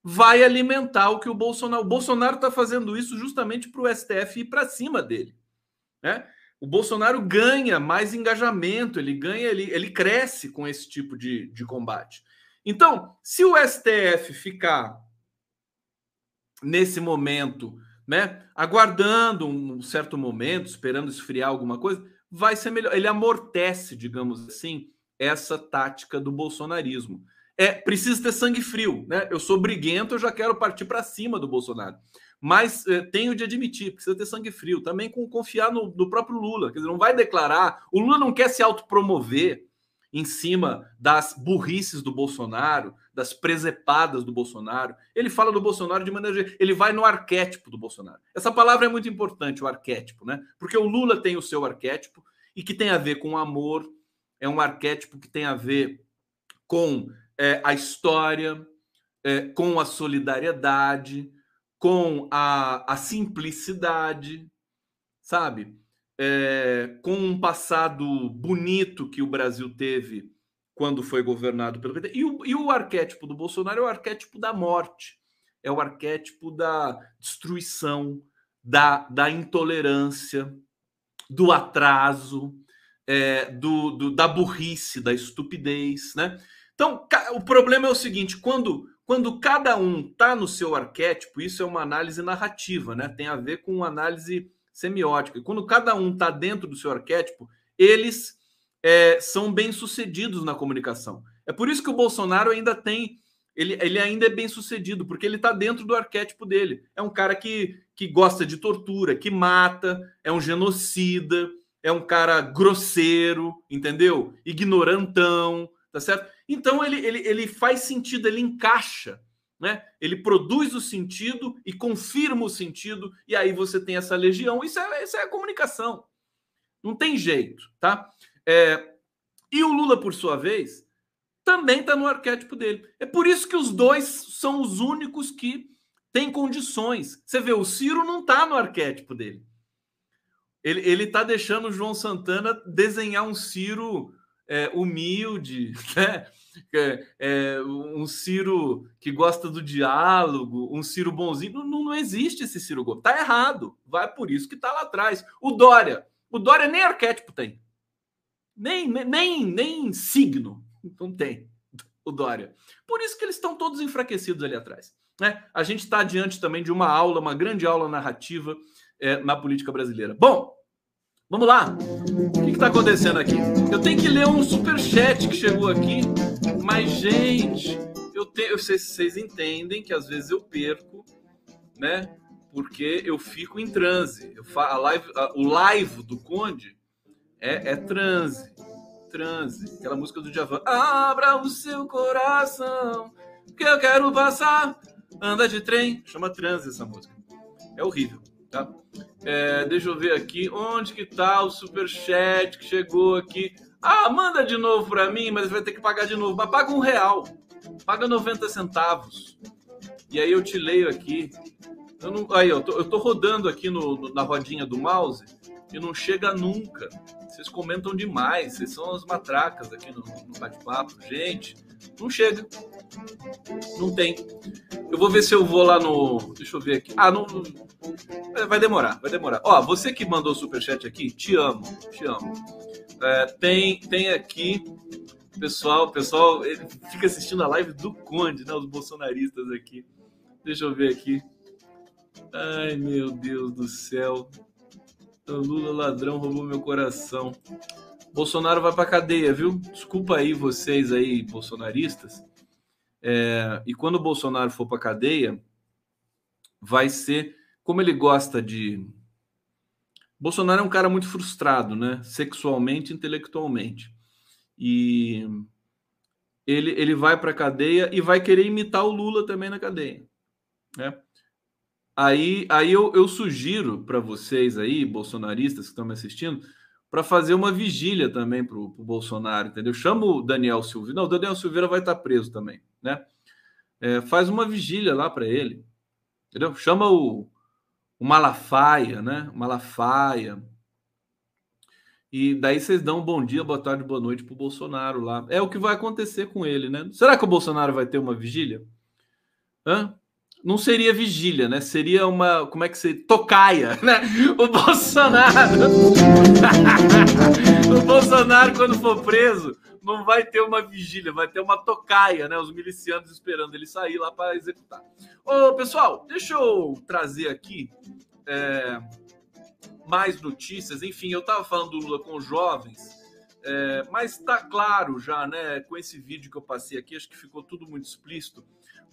vai alimentar o que o Bolsonaro. O Bolsonaro está fazendo isso justamente para o STF ir para cima dele. Né? O Bolsonaro ganha mais engajamento, ele ganha, ele, ele cresce com esse tipo de, de combate. Então, se o STF ficar nesse momento, né, aguardando um certo momento, esperando esfriar alguma coisa, vai ser melhor. Ele amortece, digamos assim, essa tática do bolsonarismo. É, precisa ter sangue frio, né? Eu sou briguento, eu já quero partir para cima do Bolsonaro. Mas é, tenho de admitir, precisa ter sangue frio, também com confiar no, no próprio Lula. Quer dizer, não vai declarar. O Lula não quer se autopromover em cima das burrices do Bolsonaro, das presepadas do Bolsonaro. Ele fala do Bolsonaro de maneira. Ele vai no arquétipo do Bolsonaro. Essa palavra é muito importante, o arquétipo, né? Porque o Lula tem o seu arquétipo e que tem a ver com amor, é um arquétipo que tem a ver com é, a história, é, com a solidariedade, com a, a simplicidade, sabe? É, com um passado bonito que o Brasil teve quando foi governado pelo PT. E o, e o arquétipo do Bolsonaro é o arquétipo da morte, é o arquétipo da destruição, da, da intolerância, do atraso, é, do, do, da burrice, da estupidez, né? Então, o problema é o seguinte: quando, quando cada um está no seu arquétipo, isso é uma análise narrativa, né? Tem a ver com análise semiótica. E quando cada um está dentro do seu arquétipo, eles é, são bem-sucedidos na comunicação. É por isso que o Bolsonaro ainda tem. Ele, ele ainda é bem sucedido, porque ele está dentro do arquétipo dele. É um cara que, que gosta de tortura, que mata, é um genocida, é um cara grosseiro, entendeu? Ignorantão, tá certo? Então ele, ele, ele faz sentido, ele encaixa né? Ele produz o sentido e confirma o sentido, e aí você tem essa legião. Isso é, isso é a comunicação. Não tem jeito, tá? É, e o Lula, por sua vez, também está no arquétipo dele. É por isso que os dois são os únicos que têm condições. Você vê, o Ciro não está no arquétipo dele. Ele, ele tá deixando o João Santana desenhar um Ciro é, humilde, <laughs> né? É, é, um Ciro que gosta do diálogo, um Ciro bonzinho. Não, não existe esse Ciro Gomes. Tá errado. Vai por isso que tá lá atrás. O Dória. O Dória nem arquétipo tem. Nem, nem, nem signo. Não tem o Dória. Por isso que eles estão todos enfraquecidos ali atrás. Né? A gente está diante também de uma aula, uma grande aula narrativa é, na política brasileira. Bom, vamos lá. O que está acontecendo aqui? Eu tenho que ler um super chat que chegou aqui, mas gente, eu tenho, vocês, vocês entendem que às vezes eu perco, né? Porque eu fico em transe. Eu fa a live, a, o live do Conde é, é transe, transe. Aquela música do Djavan. Abra o seu coração, que eu quero passar. Anda de trem, chama transe essa música. É horrível, tá? É, deixa eu ver aqui, onde que tá o superchat que chegou aqui? Ah, manda de novo para mim, mas vai ter que pagar de novo. Mas paga um real, paga 90 centavos. E aí eu te leio aqui. Eu não, aí, eu tô, eu tô rodando aqui no, no, na rodinha do mouse e não chega nunca. Vocês comentam demais, vocês são as matracas aqui no, no bate-papo. Gente, não chega. Não tem. Eu vou ver se eu vou lá no. Deixa eu ver aqui. Ah, não. Vai demorar, vai demorar. Ó, você que mandou o superchat aqui, te amo, te amo. É, tem, tem aqui. Pessoal, pessoal, fica assistindo a live do Conde, né? Os bolsonaristas aqui. Deixa eu ver aqui. Ai, meu Deus do céu. O Lula ladrão roubou meu coração. Bolsonaro vai para cadeia, viu? Desculpa aí vocês aí, bolsonaristas. É, e quando o Bolsonaro for para cadeia, vai ser como ele gosta de. Bolsonaro é um cara muito frustrado, né? Sexualmente, intelectualmente. E ele, ele vai para cadeia e vai querer imitar o Lula também na cadeia, né? Aí, aí eu, eu sugiro para vocês aí, bolsonaristas que estão me assistindo, para fazer uma vigília também para o Bolsonaro, entendeu? Chama o Daniel Silveira. Não, o Daniel Silveira vai estar tá preso também, né? É, faz uma vigília lá para ele, entendeu? Chama o, o Malafaia, né? O Malafaia. E daí vocês dão um bom dia, boa tarde, boa noite para o Bolsonaro lá. É o que vai acontecer com ele, né? Será que o Bolsonaro vai ter uma vigília? Hã? Não seria vigília, né? Seria uma, como é que se tocaia, <laughs> né? O Bolsonaro, <laughs> o Bolsonaro quando for preso, não vai ter uma vigília, vai ter uma tocaia, né? Os milicianos esperando ele sair lá para executar. Ô, pessoal, deixa eu trazer aqui é, mais notícias. Enfim, eu estava falando do Lula com jovens. É, mas está claro já, né? Com esse vídeo que eu passei aqui, acho que ficou tudo muito explícito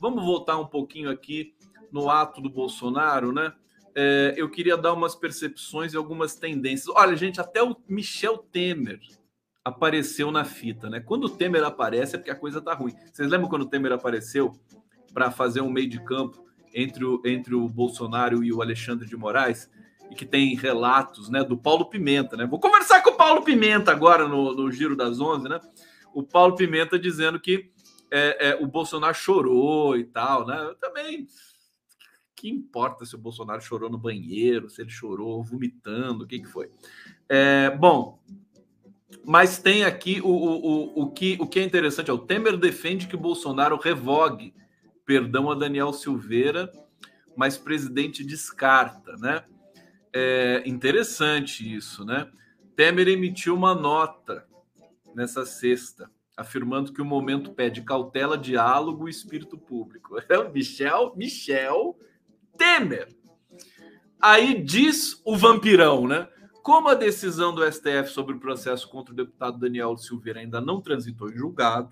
Vamos voltar um pouquinho aqui no ato do Bolsonaro, né? É, eu queria dar umas percepções e algumas tendências. Olha, gente, até o Michel Temer apareceu na fita, né? Quando o Temer aparece é porque a coisa tá ruim. Vocês lembram quando o Temer apareceu para fazer um meio de campo entre o, entre o Bolsonaro e o Alexandre de Moraes? E que tem relatos, né, do Paulo Pimenta, né? Vou conversar com o Paulo Pimenta agora no, no Giro das Onze, né? O Paulo Pimenta dizendo que é, é, o Bolsonaro chorou e tal, né? Eu também. Que importa se o Bolsonaro chorou no banheiro, se ele chorou vomitando, o que, que foi? É, bom, mas tem aqui o, o, o, o, que, o que é interessante: é o Temer defende que o Bolsonaro revogue perdão a Daniel Silveira, mas presidente descarta, né? É interessante isso, né? Temer emitiu uma nota nessa sexta afirmando que o momento pede cautela, diálogo e espírito público. <laughs> É o Michel, Michel Temer. Aí diz o vampirão, né? Como a decisão do STF sobre o processo contra o deputado Daniel Silveira ainda não transitou em julgado,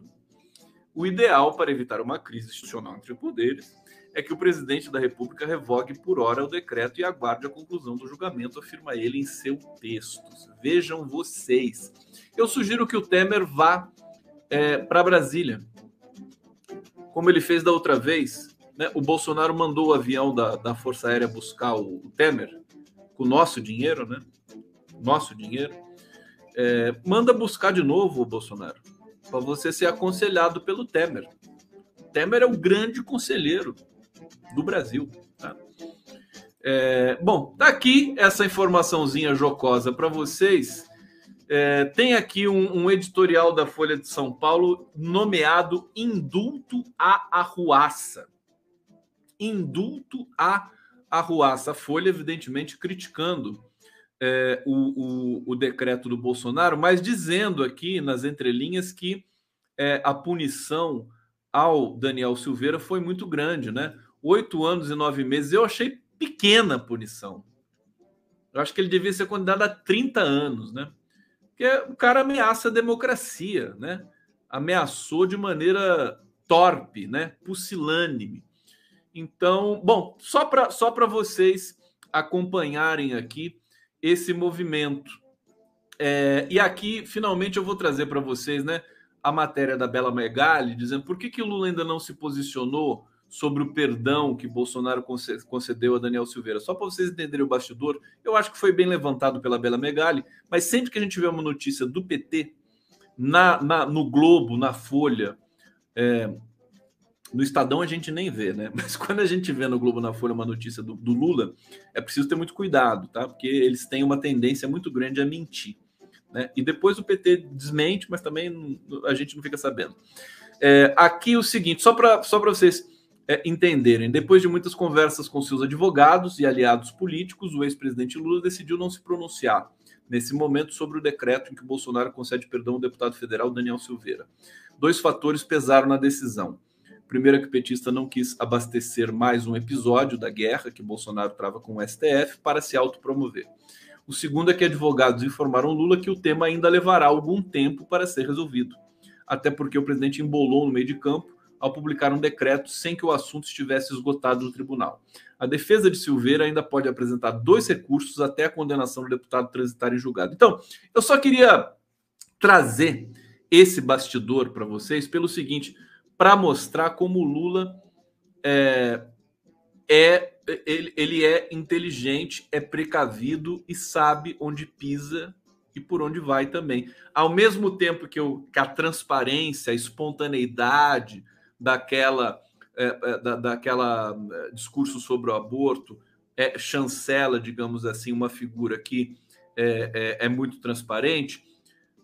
o ideal para evitar uma crise institucional entre poderes é que o presidente da República revogue por hora o decreto e aguarde a conclusão do julgamento, afirma ele em seu texto. Vejam vocês. Eu sugiro que o Temer vá é, para Brasília, como ele fez da outra vez. Né? O Bolsonaro mandou o avião da, da Força Aérea buscar o, o Temer, com o nosso dinheiro, né? Nosso dinheiro. é, manda buscar de novo o Bolsonaro, para você ser aconselhado pelo Temer. Temer é o grande conselheiro do Brasil. Tá? É, bom, tá aqui essa informaçãozinha jocosa para vocês. É, tem aqui um, um, editorial da Folha de São Paulo nomeado Indulto à Arruaça. Indulto à Arruaça. A Folha, evidentemente, criticando é, o, o, o, decreto do Bolsonaro, mas dizendo aqui nas entrelinhas que é, a punição ao Daniel Silveira foi muito grande, né? Oito anos e nove meses. Eu achei pequena a punição. Eu acho que ele devia ser condenado a 30 anos, né? Porque o cara ameaça a democracia, né? Ameaçou de maneira torpe, né? Pusilânime. Então, bom, só para só vocês acompanharem aqui esse movimento. É, e aqui, finalmente, eu vou trazer para vocês né, a matéria da Bela Megali, dizendo por que, que Lula ainda não se posicionou sobre o perdão que Bolsonaro concedeu a Daniel Silveira. Só para vocês entenderem o bastidor, eu acho que foi bem levantado pela Bela Megali, mas sempre que a gente vê uma notícia do PT na, na no Globo, na Folha, é, no Estadão a gente nem vê, né? <laughs> Mas quando a gente vê no Globo na Folha uma notícia do, do, Lula, é preciso ter muito cuidado, tá? Porque eles têm uma tendência muito grande a mentir. Né? E depois o PT desmente, mas também a gente não fica sabendo. É, aqui o seguinte, só para só vocês é, entenderem, depois de muitas conversas com seus advogados e aliados políticos, o ex-presidente Lula decidiu não se pronunciar nesse momento sobre o decreto em que Bolsonaro concede perdão ao deputado federal Daniel Silveira. Dois fatores pesaram na decisão. Primeiro é que o petista não quis abastecer mais um episódio da guerra que Bolsonaro trava com o STF para se autopromover. O segundo é que advogados informaram Lula que o tema ainda levará algum tempo para ser resolvido, até porque o presidente embolou no meio de campo ao publicar um decreto sem que o assunto estivesse esgotado no tribunal. A defesa de Silveira ainda pode apresentar dois recursos até a condenação do deputado transitar em julgado. Então, eu só queria trazer esse bastidor para vocês pelo seguinte para mostrar como o Lula é, é ele, ele é inteligente, é precavido e sabe onde pisa e por onde vai também. Ao mesmo tempo que, eu, que a transparência, a espontaneidade daquela, é, é da, daquela é, discurso sobre o aborto é, chancela, digamos assim, uma figura que é, é, é muito transparente,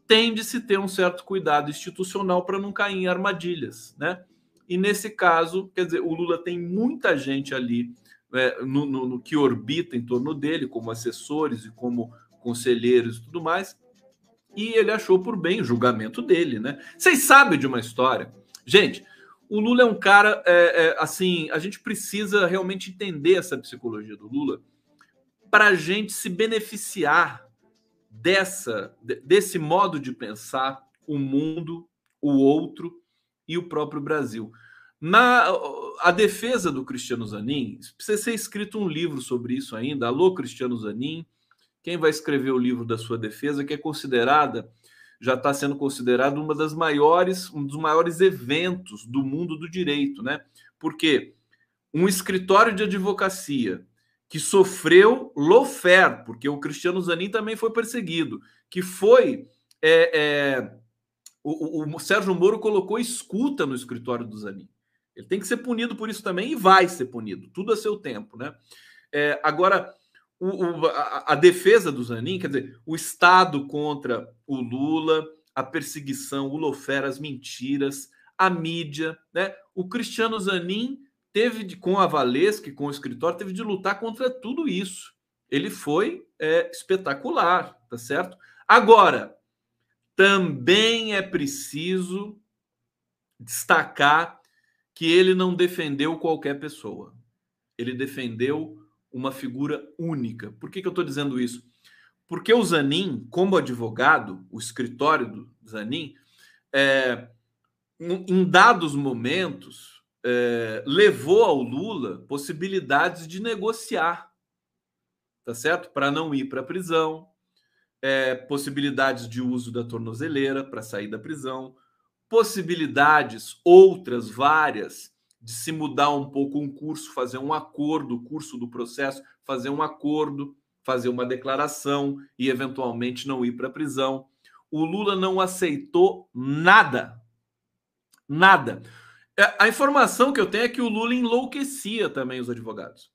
tem de se ter um certo cuidado institucional para não cair em armadilhas, né? E nesse caso, quer dizer, o Lula tem muita gente ali é, no, no, no, que orbita em torno dele, como assessores e como conselheiros e tudo mais, e ele achou por bem o julgamento dele, né? Vocês sabem de uma história, gente. O Lula é um cara, é, é, assim, a gente precisa realmente entender essa psicologia do Lula para a gente se beneficiar dessa desse modo de pensar o mundo, o outro e o próprio Brasil. Na a defesa do Cristiano Zanin, precisa ser escrito um livro sobre isso ainda. Alô, Cristiano Zanin, quem vai escrever o livro da sua defesa, que é considerada, já está sendo considerada uma das maiores, um dos maiores eventos do mundo do direito, né? Porque um escritório de advocacia que sofreu lofer, porque o Cristiano Zanin também foi perseguido, que foi. É, é, o, o, Sérgio Moro colocou escuta no escritório do Zanin. Ele tem que ser punido por isso também e vai ser punido, tudo a seu tempo, né? É, agora, o, a, a, defesa do Zanin, quer dizer, o Estado contra o Lula, a perseguição, o lofer, as mentiras, a mídia, né? O Cristiano Zanin teve de, com a Valesca com o escritório, teve de lutar contra tudo isso. Ele foi é, espetacular, tá certo? Agora, também é preciso destacar que ele não defendeu qualquer pessoa. Ele defendeu uma figura única. Por que, que eu estou dizendo isso? Porque o Zanin, como advogado, o escritório do Zanin, é, em dados momentos, é, levou ao Lula possibilidades de negociar, tá certo? Para não ir para a prisão, é, possibilidades de uso da tornozeleira para sair da prisão, possibilidades outras várias de se mudar um pouco um curso, fazer um acordo, o curso do processo, fazer um acordo, fazer uma declaração e eventualmente não ir para a prisão. o Lula não aceitou nada. Nada. É, a informação que eu tenho é que o Lula enlouquecia também os advogados.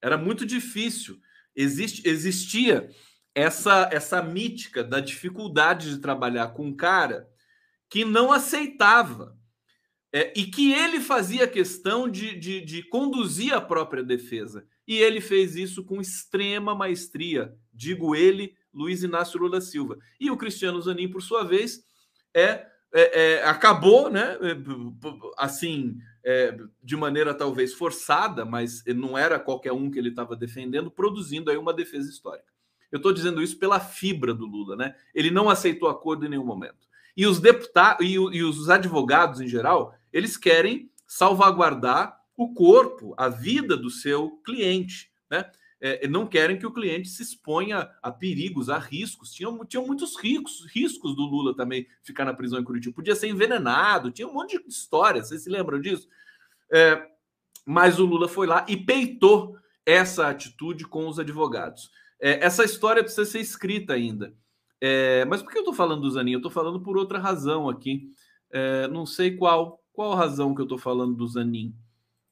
Era muito difícil. Existe, existia essa, essa mítica da dificuldade de trabalhar com um cara que não aceitava é, e que ele fazia questão de, de, de conduzir a própria defesa. E ele fez isso com extrema maestria, digo ele, Luiz Inácio Lula Silva. E o Cristiano Zanin, por sua vez, é, é, é acabou, né? É, assim, é, de maneira talvez forçada, mas não era qualquer um que ele estava defendendo, produzindo aí uma defesa histórica. Eu estou dizendo isso pela fibra do Lula, né? Ele não aceitou acordo em nenhum momento. E os deputados e, e os advogados em geral, eles querem salvaguardar o corpo, a vida do seu cliente, né? É, não querem que o cliente se exponha a perigos, a riscos. Tinham, tinham muitos riscos, riscos do Lula também ficar na prisão em Curitiba. Podia ser envenenado, tinha um monte de história. Vocês se lembram disso? É, mas o Lula foi lá e peitou essa atitude com os advogados. É, essa história precisa ser escrita ainda. É, mas por que eu estou falando do Zanin? Eu estou falando por outra razão aqui. É, não sei qual. Qual a razão que eu estou falando do Zanin?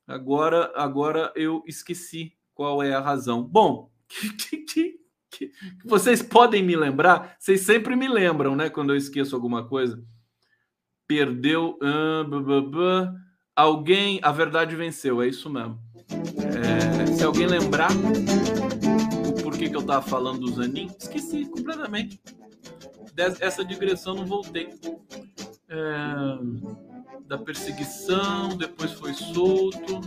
Agora, agora eu esqueci qual é a razão. Bom, <laughs> vocês podem me lembrar? Vocês sempre me lembram, né? Quando eu esqueço alguma coisa. Perdeu. Uh, alguém. A verdade venceu, é isso mesmo. É, se alguém lembrar que, que eu tava falando do Zanin? Esqueci completamente. Essa digressão não voltei. É, da perseguição, depois foi solto.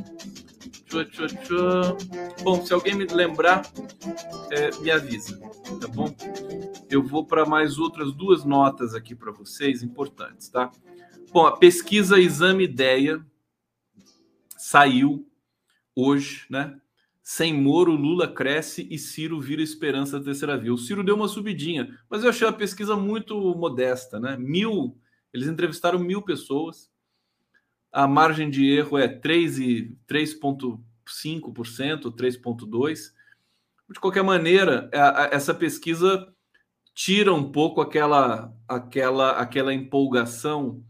Tchua, tchua. Bom, se alguém me lembrar, é, me avisa, tá bom? Eu vou para mais outras duas notas aqui para vocês importantes, tá? Bom, a pesquisa Exame Ideia saiu hoje, né? Sem Moro, Lula cresce e Ciro vira esperança da terceira via. O Ciro deu uma subidinha, mas eu achei a pesquisa muito modesta, né? Mil, eles entrevistaram mil pessoas. A margem de erro é 3,5%, 3,2%. De qualquer maneira, essa pesquisa tira um pouco aquela, aquela, aquela empolgação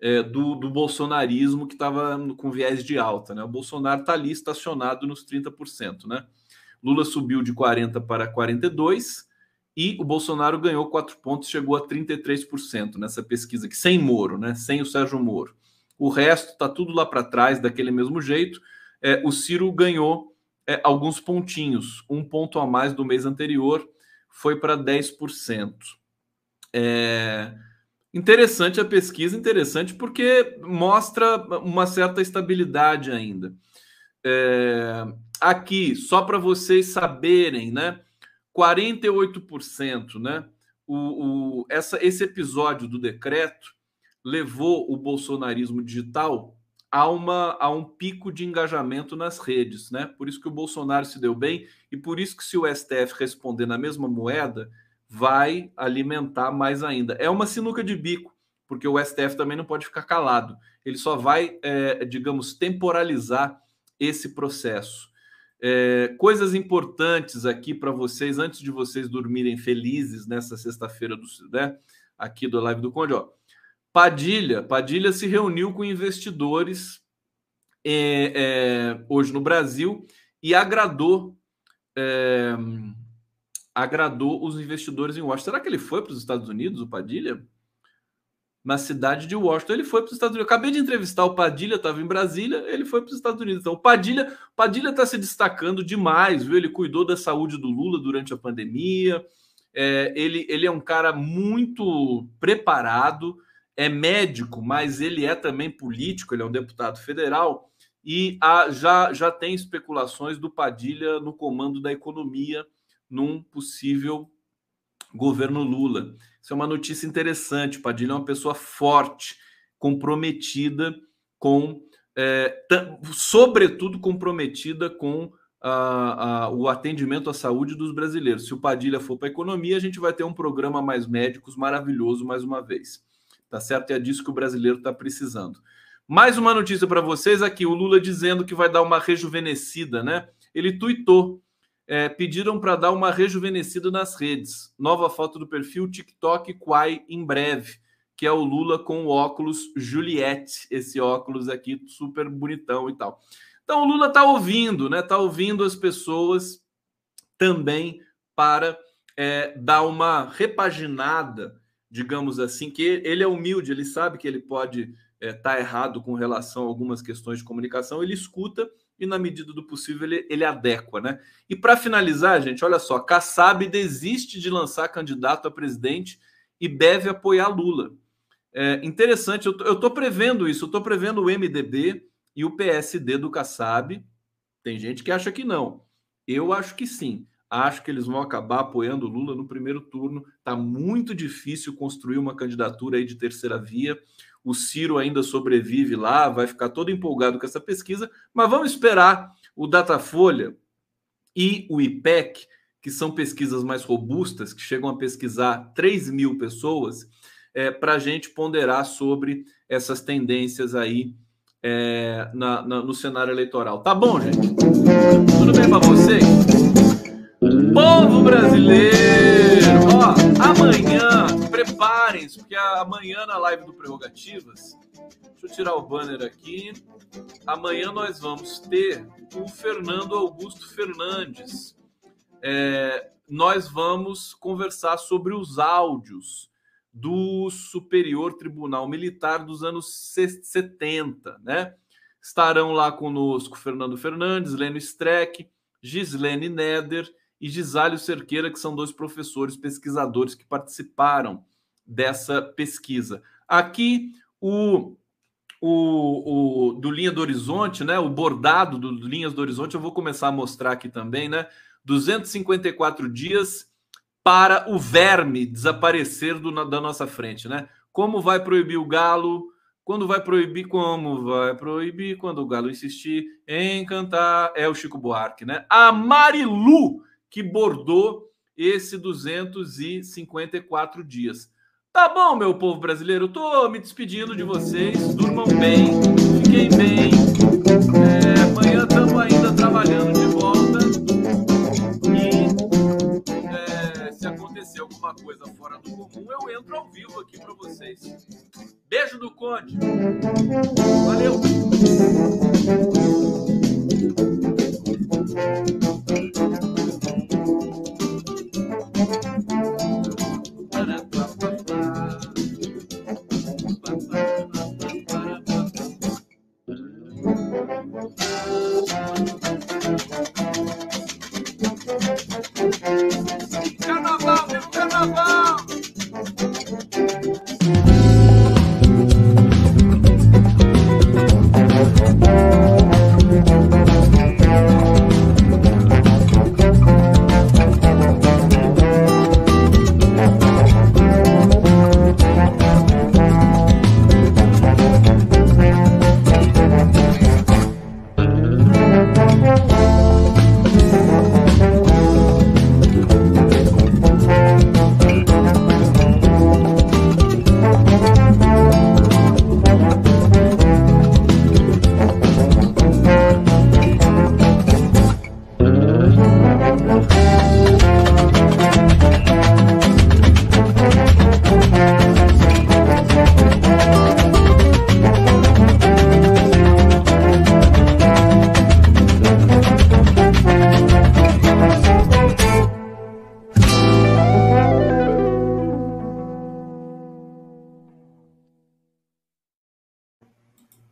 é, do, do, bolsonarismo que estava com viés de alta. Né? O Bolsonaro está ali estacionado nos 30%. Né? Lula subiu de 40% para 42% e o Bolsonaro ganhou 4 pontos, chegou a 33% nessa pesquisa aqui, sem Moro, né? sem o Sérgio Moro. O resto está tudo lá para trás, daquele mesmo jeito. É, o Ciro ganhou é, alguns pontinhos, um ponto a mais do mês anterior, foi para 10%. É, Interessante a pesquisa, interessante porque mostra uma certa estabilidade ainda. É, aqui, só para vocês saberem, né? 48%, né? O, o, essa, esse episódio do decreto levou o bolsonarismo digital a, uma, a um pico de engajamento nas redes, né? Por isso que o Bolsonaro se deu bem e por isso que se o STF responder na mesma moeda, vai alimentar mais ainda. É uma sinuca de bico, porque o STF também não pode ficar calado. Ele só vai, é, digamos, temporalizar esse processo. É, coisas importantes aqui para vocês, antes de vocês dormirem felizes nessa sexta-feira do né, aqui do Live do Conde. Ó. Padilha, Padilha se reuniu com investidores é, é hoje no Brasil e agradou é, agradou os investidores em Washington. Será que ele foi para os Estados Unidos, o Padilha? Na cidade de Washington, ele foi para os Estados Unidos. Eu acabei de entrevistar o Padilha, estava em Brasília, ele foi para os Estados Unidos. Então, o Padilha Padilha está se destacando demais, viu? Ele cuidou da saúde do Lula durante a pandemia. É, ele, ele é um cara muito preparado, é médico, mas ele é também político, ele é um deputado federal. E já, já tem especulações do Padilha no comando da economia num possível governo Lula. Isso é uma notícia interessante. Padilha é uma pessoa forte, comprometida com, é, sobretudo comprometida com a, a, o atendimento à saúde dos brasileiros. Se o Padilha for para a economia, a gente vai ter um programa mais médicos maravilhoso mais uma vez. Tá certo? É disso que o brasileiro está precisando. Mais uma notícia para vocês aqui: o Lula dizendo que vai dar uma rejuvenescida, né? Ele tuitou é, pediram para dar uma rejuvenescida nas redes. Nova foto do perfil TikTok Quai em breve, que é o Lula com o óculos Juliette, esse óculos aqui super bonitão e tal. Então o Lula está ouvindo, né? Está ouvindo as pessoas também para é, dar uma repaginada, digamos assim, que ele é humilde, ele sabe que ele pode estar é, tá errado com relação a algumas questões de comunicação, ele escuta e, na medida do possível, ele, ele adequa, né? E para finalizar, gente, olha só, Kassab desiste de lançar candidato a presidente e deve apoiar Lula. É interessante, eu estou prevendo isso, eu estou prevendo o MDB e o PSD do Kassab. Tem gente que acha que não. Eu acho que sim. Acho que eles vão acabar apoiando Lula no primeiro turno. Está muito difícil construir uma candidatura aí de terceira via o Ciro ainda sobrevive lá, vai ficar todo empolgado com essa pesquisa, mas vamos esperar o Datafolha e o IPEC, que são pesquisas mais robustas, que chegam a pesquisar 3 mil pessoas, é, para a gente ponderar sobre essas tendências aí é, na, na, no cenário eleitoral. Tá bom, gente? Tudo bem para vocês? Povo brasileiro! Ó, amanhã, preparem-se, porque amanhã na live do Prerrogativas, deixa eu tirar o banner aqui. Amanhã nós vamos ter o Fernando Augusto Fernandes. É, nós vamos conversar sobre os áudios do Superior Tribunal Militar dos anos 70, né? Estarão lá conosco Fernando Fernandes, Leno Streck, Gislene Neder e Gisálio Cerqueira, que são dois professores pesquisadores que participaram dessa pesquisa. Aqui, o, o, o do Linha do Horizonte, né, o bordado do Linhas do Horizonte, eu vou começar a mostrar aqui também, né? 254 dias para o verme desaparecer do, da nossa frente, né? Como vai proibir o galo? Quando vai proibir? Como vai proibir? Quando o galo insistir em cantar? É o Chico Buarque, né? A Marilu que bordou esse 254 dias. Tá bom, meu povo brasileiro, tô me despedindo de vocês. Durmam bem, fiquem bem. É, amanhã estamos ainda trabalhando de volta. E é, se acontecer alguma coisa fora do comum, eu entro ao vivo aqui para vocês. Beijo do Conde. Valeu.